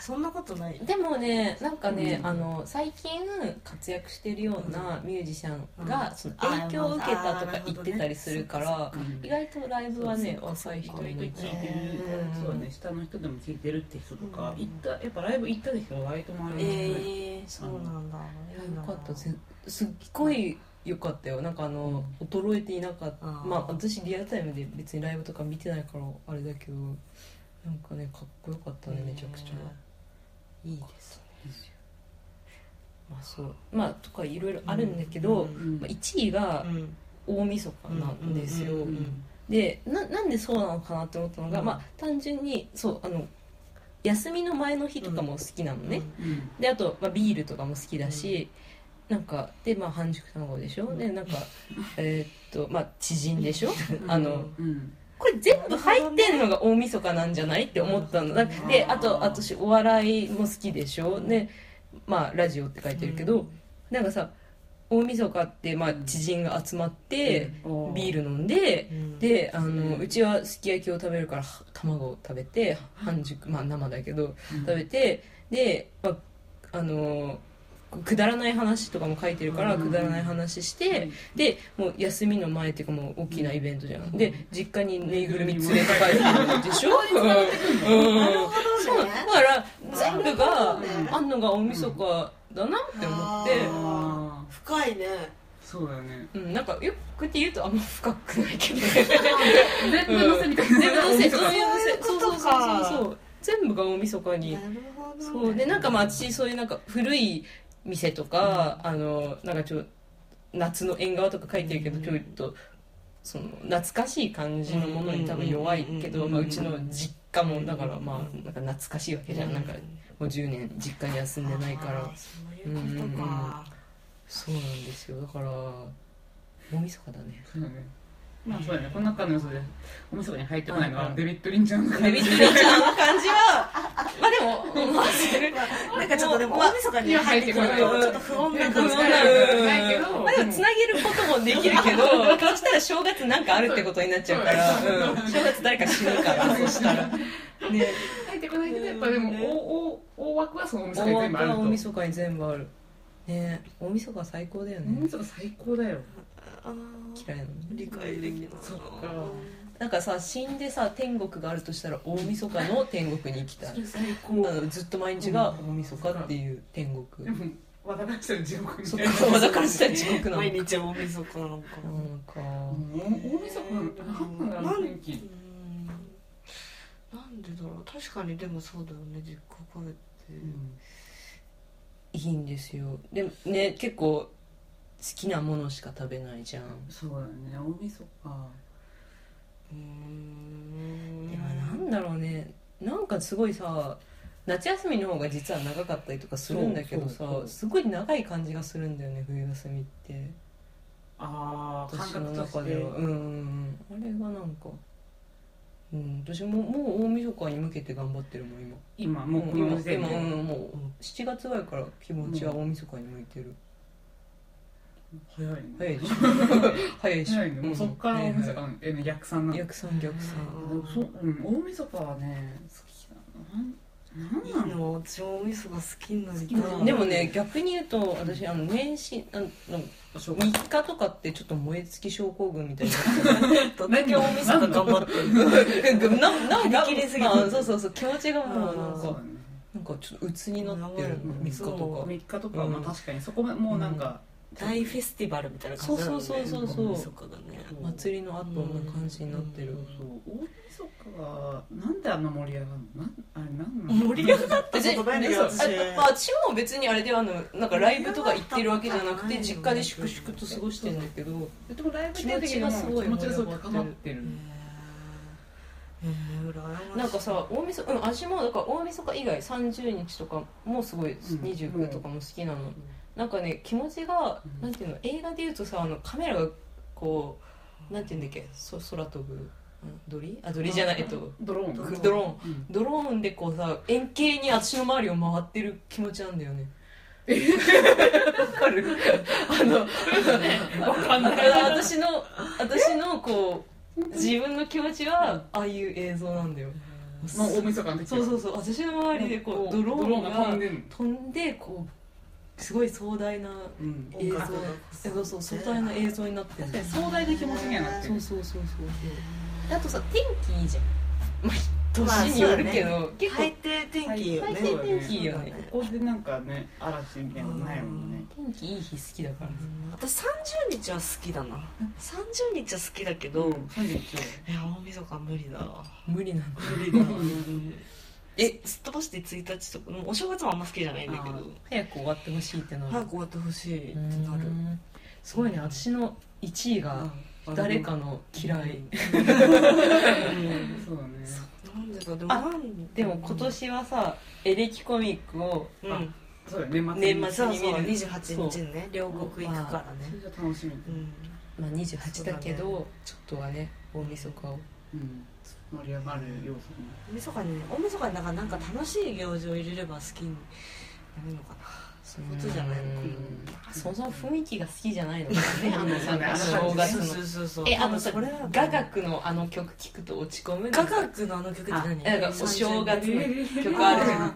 そんなことない？でもねなんかね、うん。あの最近活躍してるようなミュージシャンうん。がその影響を受けたとか言ってたりするから、うん。意外とライブはね若い人も意外と聞いてる、うんそうだね。下の人でも聞いてるって人とか、うん。行ったやっぱライブ行ったでしょ割と周りに、ええそうなんだ。よかった。ぜすっごい良かったよ。なんかあの、衰えていなかった。あー。まあ私リアルタイムで別にライブとか見てないからあれだけどなんかねかっこよかったねめちゃくちゃ、いいですまあそう。まあとかいろいろあるんだけど、うんまあ、1位がうん。大晦日なんですよ、うんうんうんでななんでそうなのかなって思ったのが、うん。まあ単純にそうあの休みの前の日とかも好きなのね、うんであと、まあ、ビールとかも好きだし、なんかでまあ半熟卵でしょ、でなんかえーっとまあ知人でしょ？あのうん。これ全部入ってんのが大晦日なんじゃない？って思ったの。だであと私お笑いも好きでしょ？でまあラジオって書いてるけど、なんかさ大晦日ってまあ知人が集まって、ビール飲んで、うん。であのうちはすき焼きを食べるからは卵を食べて半熟まあ生だけどうん。食べてで、まあ、あのくだらない話とかも書いてるからうん。くだらない話してでもう休みの前っていうかもう大きなイベントじゃん。で実家にぬいぐるみ連れて帰るでしょ？うん。うん。そう。だから全部があんのが大晦日だなって思って。深いね。そうだよね。うんなんかよくこうやって言うとあんま深くないけど 全部のせみたいな、全部のせ。そうそういうそうそうそう。そう全部が大晦日に。なるほどね。そう。でなんかまあ私そういうなんか古い店とか、あのなんかちょ夏の縁側とか書いてるけど、うん。ちょっとその懐かしい感じのものに多分弱いけど、うん。まあ、うちの実家もだからまあなんか懐かしいわけじゃん、うん。なんかもう10年実家には住んでないから。そういうことか。そうなんですよ。だから大晦日だね。そうだね。まあそうだね。この中の要素でおみそに入ってこないのはデビッド・リンちゃんの感じ。デビッド・リンちゃんの感じは まあでもまあなんかちょっとでもまあ大晦日に入ってくるとちょっと不穏な感じ不穏がなないけどまあでもつなげることもできるけどそしたら正月なんかあるってことになっちゃうから、うん、正月誰か死ぬからそしたらね入ってこないけどやっぱでも大大大枠はそのおみそに大全部あると大晦日に全部あるね大晦日最高だよ大ね晦日最高だよ嫌いなの理解できないそっかなんかさ死んでさ天国があるとしたら大晦日の天国に行きたい。それ最あのずっと毎日が大晦日っていう天で国も和田からしたら地獄みそたいなっかだからしたら地獄なの毎日大晦日なのかな。んか。うん大晦日なんだろうあの雰囲気。うんなんでだろう。確かにでもそうだよね。実家帰って。いいんですよ。でもね結構好きなものしか食べないじゃん。そうだね。大晦日でもなんだろうね。なんかすごいさ夏休みの方が実は長かったりとかするんだけどさすごい長い感じがするんだよね冬休みって。ああ私の中では。うんあれがなんかうん私ももう大晦日に向けて頑張ってるもん今。今もう今で。今うんもう7月ぐらいから気持ちは大晦日に向いてる早いね。早いでしょ。早いでしょ。早いね。もうそっから大晦日はい。のえ逆算なの逆算逆算。そう、うん、大晦日はね好きだななんいいなんなの？の私もお味噌が好きになりた好きないでもね逆に言うと私あの年始あの3日とかってちょっと燃え尽き症候群みたいにどんだけお味噌が頑張ってる。なななんか張り切りすぎてあそうそうそう気持ちがもうなんかそうだね。なんかちょっと鬱になってる。うん3日とか。3日とか、うんまあ確かに。そこもうなんか、大フェスティバルみたいな感じね。そうそうそうそうそう。大晦日がね。祭りの後な感じになってる。そうそう大晦日がなんであんな盛り上がるの？なんあれなんなの？盛り上がった別にことない。んだけど私あまあ私も別にあれではあのなんかライブとか行ってるわけじゃなくて実家で粛々と過ごしてんだけどでもライブ気持ちがすごい気持ちがすごい高まってる。なんかさ大晦日うん私もだから大晦日以外30日とかもすごいん。29とかも好きなの、なんかね気持ちが、うん。なんていうの映画でいうとさあのカメラがこうなんていうんだっけそ空飛ぶ、うん、鳥？あ鳥じゃないえっとドローン。ドローン。ドローン。でこうさ円形に私の周りを回ってる気持ちなんだよね。わかる？あのわかんない。私の私のこう自分の気持ちはああいう映像なんだよ。まあ大晦日そうそうそう。私の周りでこうドローンが飛んで飛んでこうすごい壮大なうん。映像。音楽がえそ。うそう壮大な映像になってる。確かに壮大な気持ちにはなって。るそうそうそうそうそう。あとさ天気いいじゃん。まあまあ年によるけど、そうだね結構。大抵天気いいよね大抵天気いいよね。ここでなんかね嵐みたいなのないもんね。天気いい日好きだから。さ私30日は好きだな。30日は好きだけど、い31や大晦日無理だわ。無理なんだ無理だえすっ飛ばして1日とかもうお正月もあんま好きじゃないんだけど。早く終わってほしいってなる。早く終わってほしいってうなる。ん。すごいね。私の1位が誰かの嫌い。そうだね。なんでかでもあなんでも今年はさエレキコミックをうん。そうだよ年末に年末そうそうに見る28日にね両国行くからね。それじゃ楽しみ。うん。まあ28だけどちょっとはね大晦日をうん。盛り上がる要素大晦日に。ね大晦日に。なんかなんか楽しい行事を入れれば好きに。なるのかなそういうことじゃないのかうんそもそも雰囲気が好きじゃないのかねあのさあの正月のそうそうそうえあのさそれは雅楽のあの曲聴くと落ち込む雅楽のあの曲って何なんかお正月の曲あるじゃんあ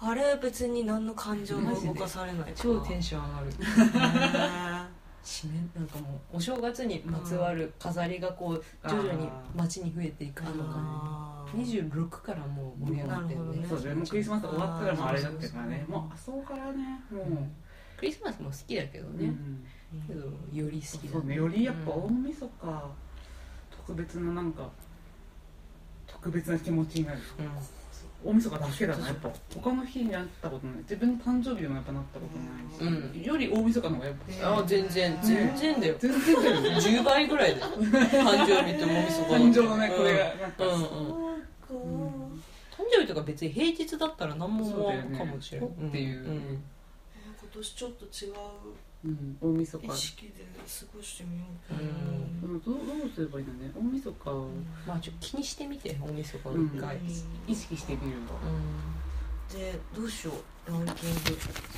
ーあれ別に。何の感情も動かされない超テンション上がるョ締めなんかもうお正月にまつわる飾りがこう徐々に街に増えていくあの感あじ26からもう盛り上がってるね。そうだね。もうクリスマス終わったらもうあれだったからねもうあそこからねもう。クリスマスも好きだけどね、うん。けどより好きだそうねよりやっぱ大晦日特別ななんか特別な気持ちになる大晦日だけだな。やっぱ他の日になったことない。自分の誕生日でもやっぱなったことないし、うより大晦日の方がやっぱ。うんあ全然。全然だよ。全然だよね。10倍ぐらいだよ。誕生日と大晦日誕生のねこれがなんか、うんうん。誕生日とか別に平日だったら何も思わんかもしれない、っていう。うん。今年ちょっと違ううん、大晦日。意識で過ごしてみよう。かなうん。うん。どうどうすればいいのね？大晦日。をまあちょっと気にしてみて大晦日一回、うん。意識してみるでどうしよう？ランキング。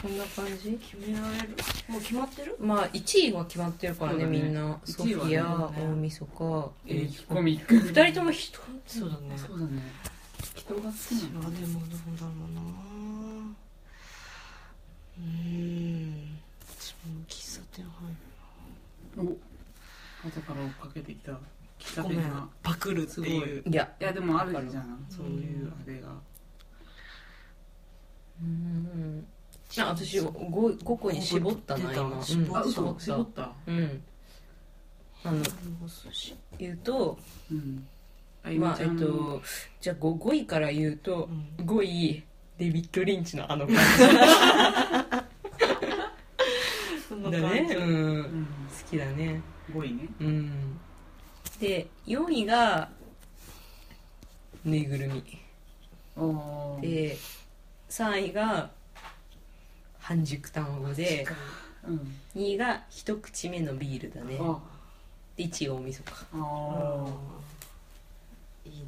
そんな感じ？決められる？もう決まってる？まあ1位は決まってるからねね。みんな。ソフ1位はね。ィア、大晦日えー、コミック2人とも人？そうだね。そうだね。人が好き私なのはでもどうだろうな。うーん喫茶店入るお後から追っかけてきた喫茶店がパクるっていう。い。や。いやでもあるじゃんそういうあれが。うん。あ私 5, 5個に絞ったな今。絞った。あうん絞った。うん。あの言うとうん。あまあえっとじゃあ 5, 5位から言うとうん。5位デビッド・リンチのあの感じ だねうん。うん。好きだね。5位ね。うん。で4位がぬいぐるみ。で3位が半熟卵でうん。2位が一口目のビールだね。あ。で1位大晦日あいいね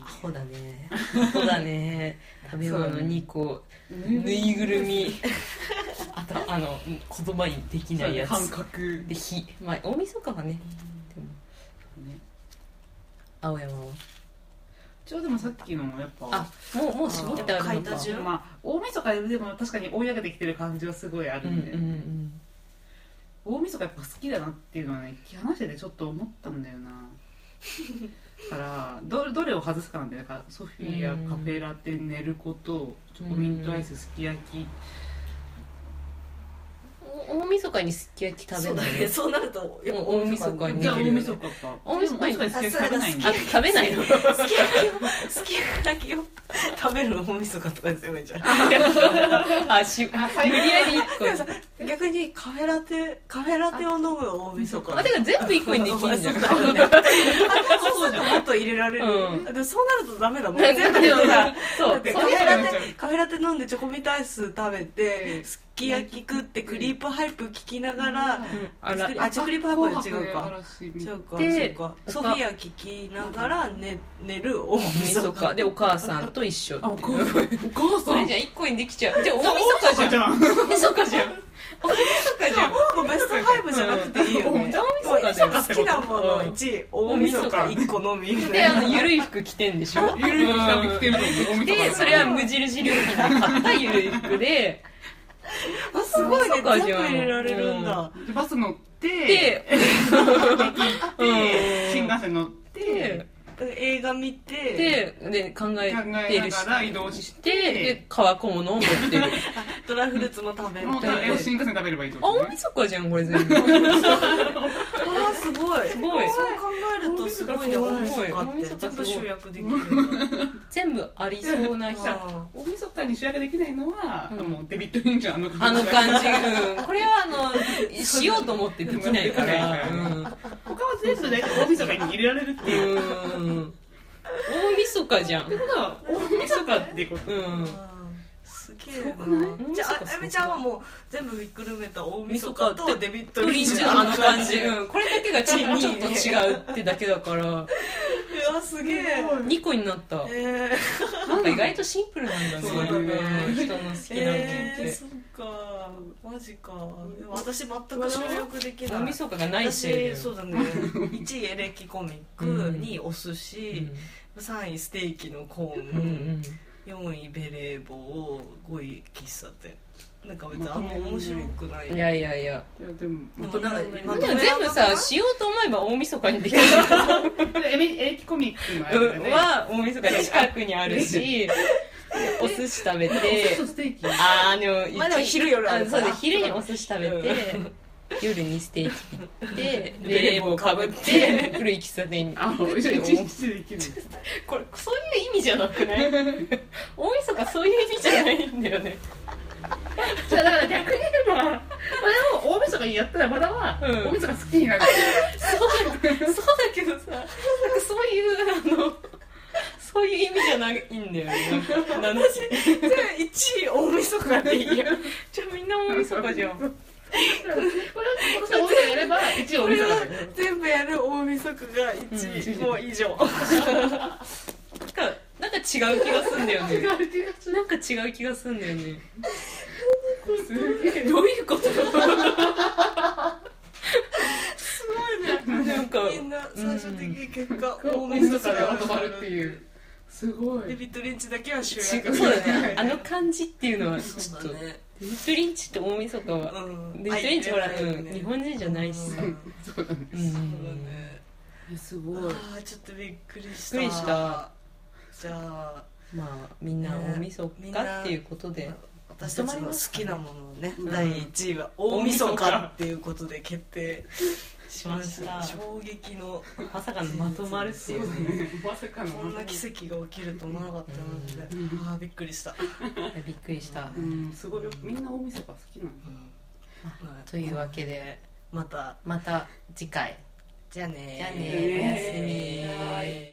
アホだね。アホだね。食べ物2個ーぬいぐるみ。あとあの言葉にできないや感つ覚で火まあ大晦日はね。でも。ね。青山は。一応でもさっきのもやっぱあもうもう絞ってあるのか。書まあ大晦日でも確かに追い上げてきてる感じはすごいあるうんうんんで、うん。大晦日やっぱ好きだなっていうのはね話しててちょっと思ったんだよな。だ からどどれを外すかなんだよ。だからソフィア、うん。カフェラテ寝ることチョコミントアイスすき焼き、お大晦日にすき焼き食べないそうだね。そうなるとやっぱ大晦日にじゃあ大晦日か。大晦日にすき焼き食べないんあで食べないの？すき焼きをすき焼きを食べるの大晦日とかですよねじゃあ。あし無理やり一個。逆にカフェラテカフェラテを飲む大晦日。あてか全部一個にできんじゃん。そうだよねそうするともっと入れられる、うん。でもそうなるとダメだもんなんかでもさ カフェラテカフェラテ飲んでチョコミントアイス食べてすき焼き食ってクリープハイプ聞きながら、あら。あクリープハイプは違うか。違うか。でそうか。ソフィア聞きながら寝寝る大大晦晦日日でお母さんと一緒あお母さんお母さん？それじゃあ一個にできちゃう。じゃあ大晦日じゃん。ん。大晦日じゃん。大晦日じゃん。もうベスト5じゃなくていいよね。大晦日好きなもの1位大晦日1個のみであのゆるい服着てんでしょ？ゆるい服着てるでそれは無印良品で買ったゆるい服であすごいね全部大晦日じゃん入れられるんだ。でバス乗ってで で新幹線乗ってで映画見てでで考え考てるしえながら移動してで革小物を持ってる。ドライフルーツも食べて。もうえ新幹線食べればいいと大晦日じゃんこれ全部。あーすごい。すごい。そう考えるとすごいね大大晦日って全部集約できる。全部ありそうな人。あ大晦日に主役できないのは、うん。もうデビッド・リンチのあのあの感じ、うん、これはあのしようと思ってできないから。うん。他は全部大体大晦日に入れられるっていううん。大晦日じゃん。ってことは大晦日ってこと。うんーすげえくなじゃああやめちゃんはもう全部ひっくるめた大晦日とデビッド・トリンリンチチのあの感じ、うん、これだけがちちょっと違うってだけだから。うわすげえ。2個になった。えなんか意外とシンプルなんだねそうだね。うん人の好きなー、のって、えー、そっか。マジか。私全く省略できない。大晦日がないせいで私そうだね。1位エレキコミックうん。2位お寿司、3位ステーキのコーうんうんン、4位ベレー帽5位喫茶店。なんか別にあんま面白くない。うんいやいや。いやいやでもでもなんかまでも全部さしようと思えば大晦日にできる。エレキコミックのあれだね。は大晦日の近くにあるし お寿司食べて。そうステーキ？あーでもまあでも昼夜あるから。そうで昼にお寿司食べて夜にステーキ食って ベレー帽かぶって。古い喫茶店にあもう一日できる。これそういう意味じゃなくない？大晦日そういう意味じゃないんだよね。じゃあだから逆に言えばまあでも大晦日にやったらまだはうん。大晦日好きになる。そうだそうだけどさなんかそういうあのそういう意味じゃないんだよね。なんかなんだ じゃあ1位大晦日でいいや。じゃあみんな大晦日じゃん全部やる大晦日が1位、うんもう以上なん。かなんか違う気がすんだよね。なんか違う気がすんだよね。すげえどういうこと？すごいね。なんかみんな最終的に結果大大晦日でまとまるっていう。すごい。デビッド・リンチだけは主違役。うそうだね。あの感じっていうのはちょっとねデビッド・リンチって大晦日は。うん。デビッド・リンチほら、ねうん日本人じゃないしさ。うん。そうだね。うんすごい。あーちょっとびっくりした。びっくりした。じゃあまあみんな大晦日っていうことで、私たちの好きなものをね、うん。第1位は大晦日っていうことで決定しました。衝撃のまさかのまとまるっていうね。まさかのこんな奇跡が起きると思わなかったので、うん。あーびっくりした、びっくりした、うん。すごい。よみんな大晦日好きなの。というわけで。また。また次回。じゃあねじゃあねねおやすみはい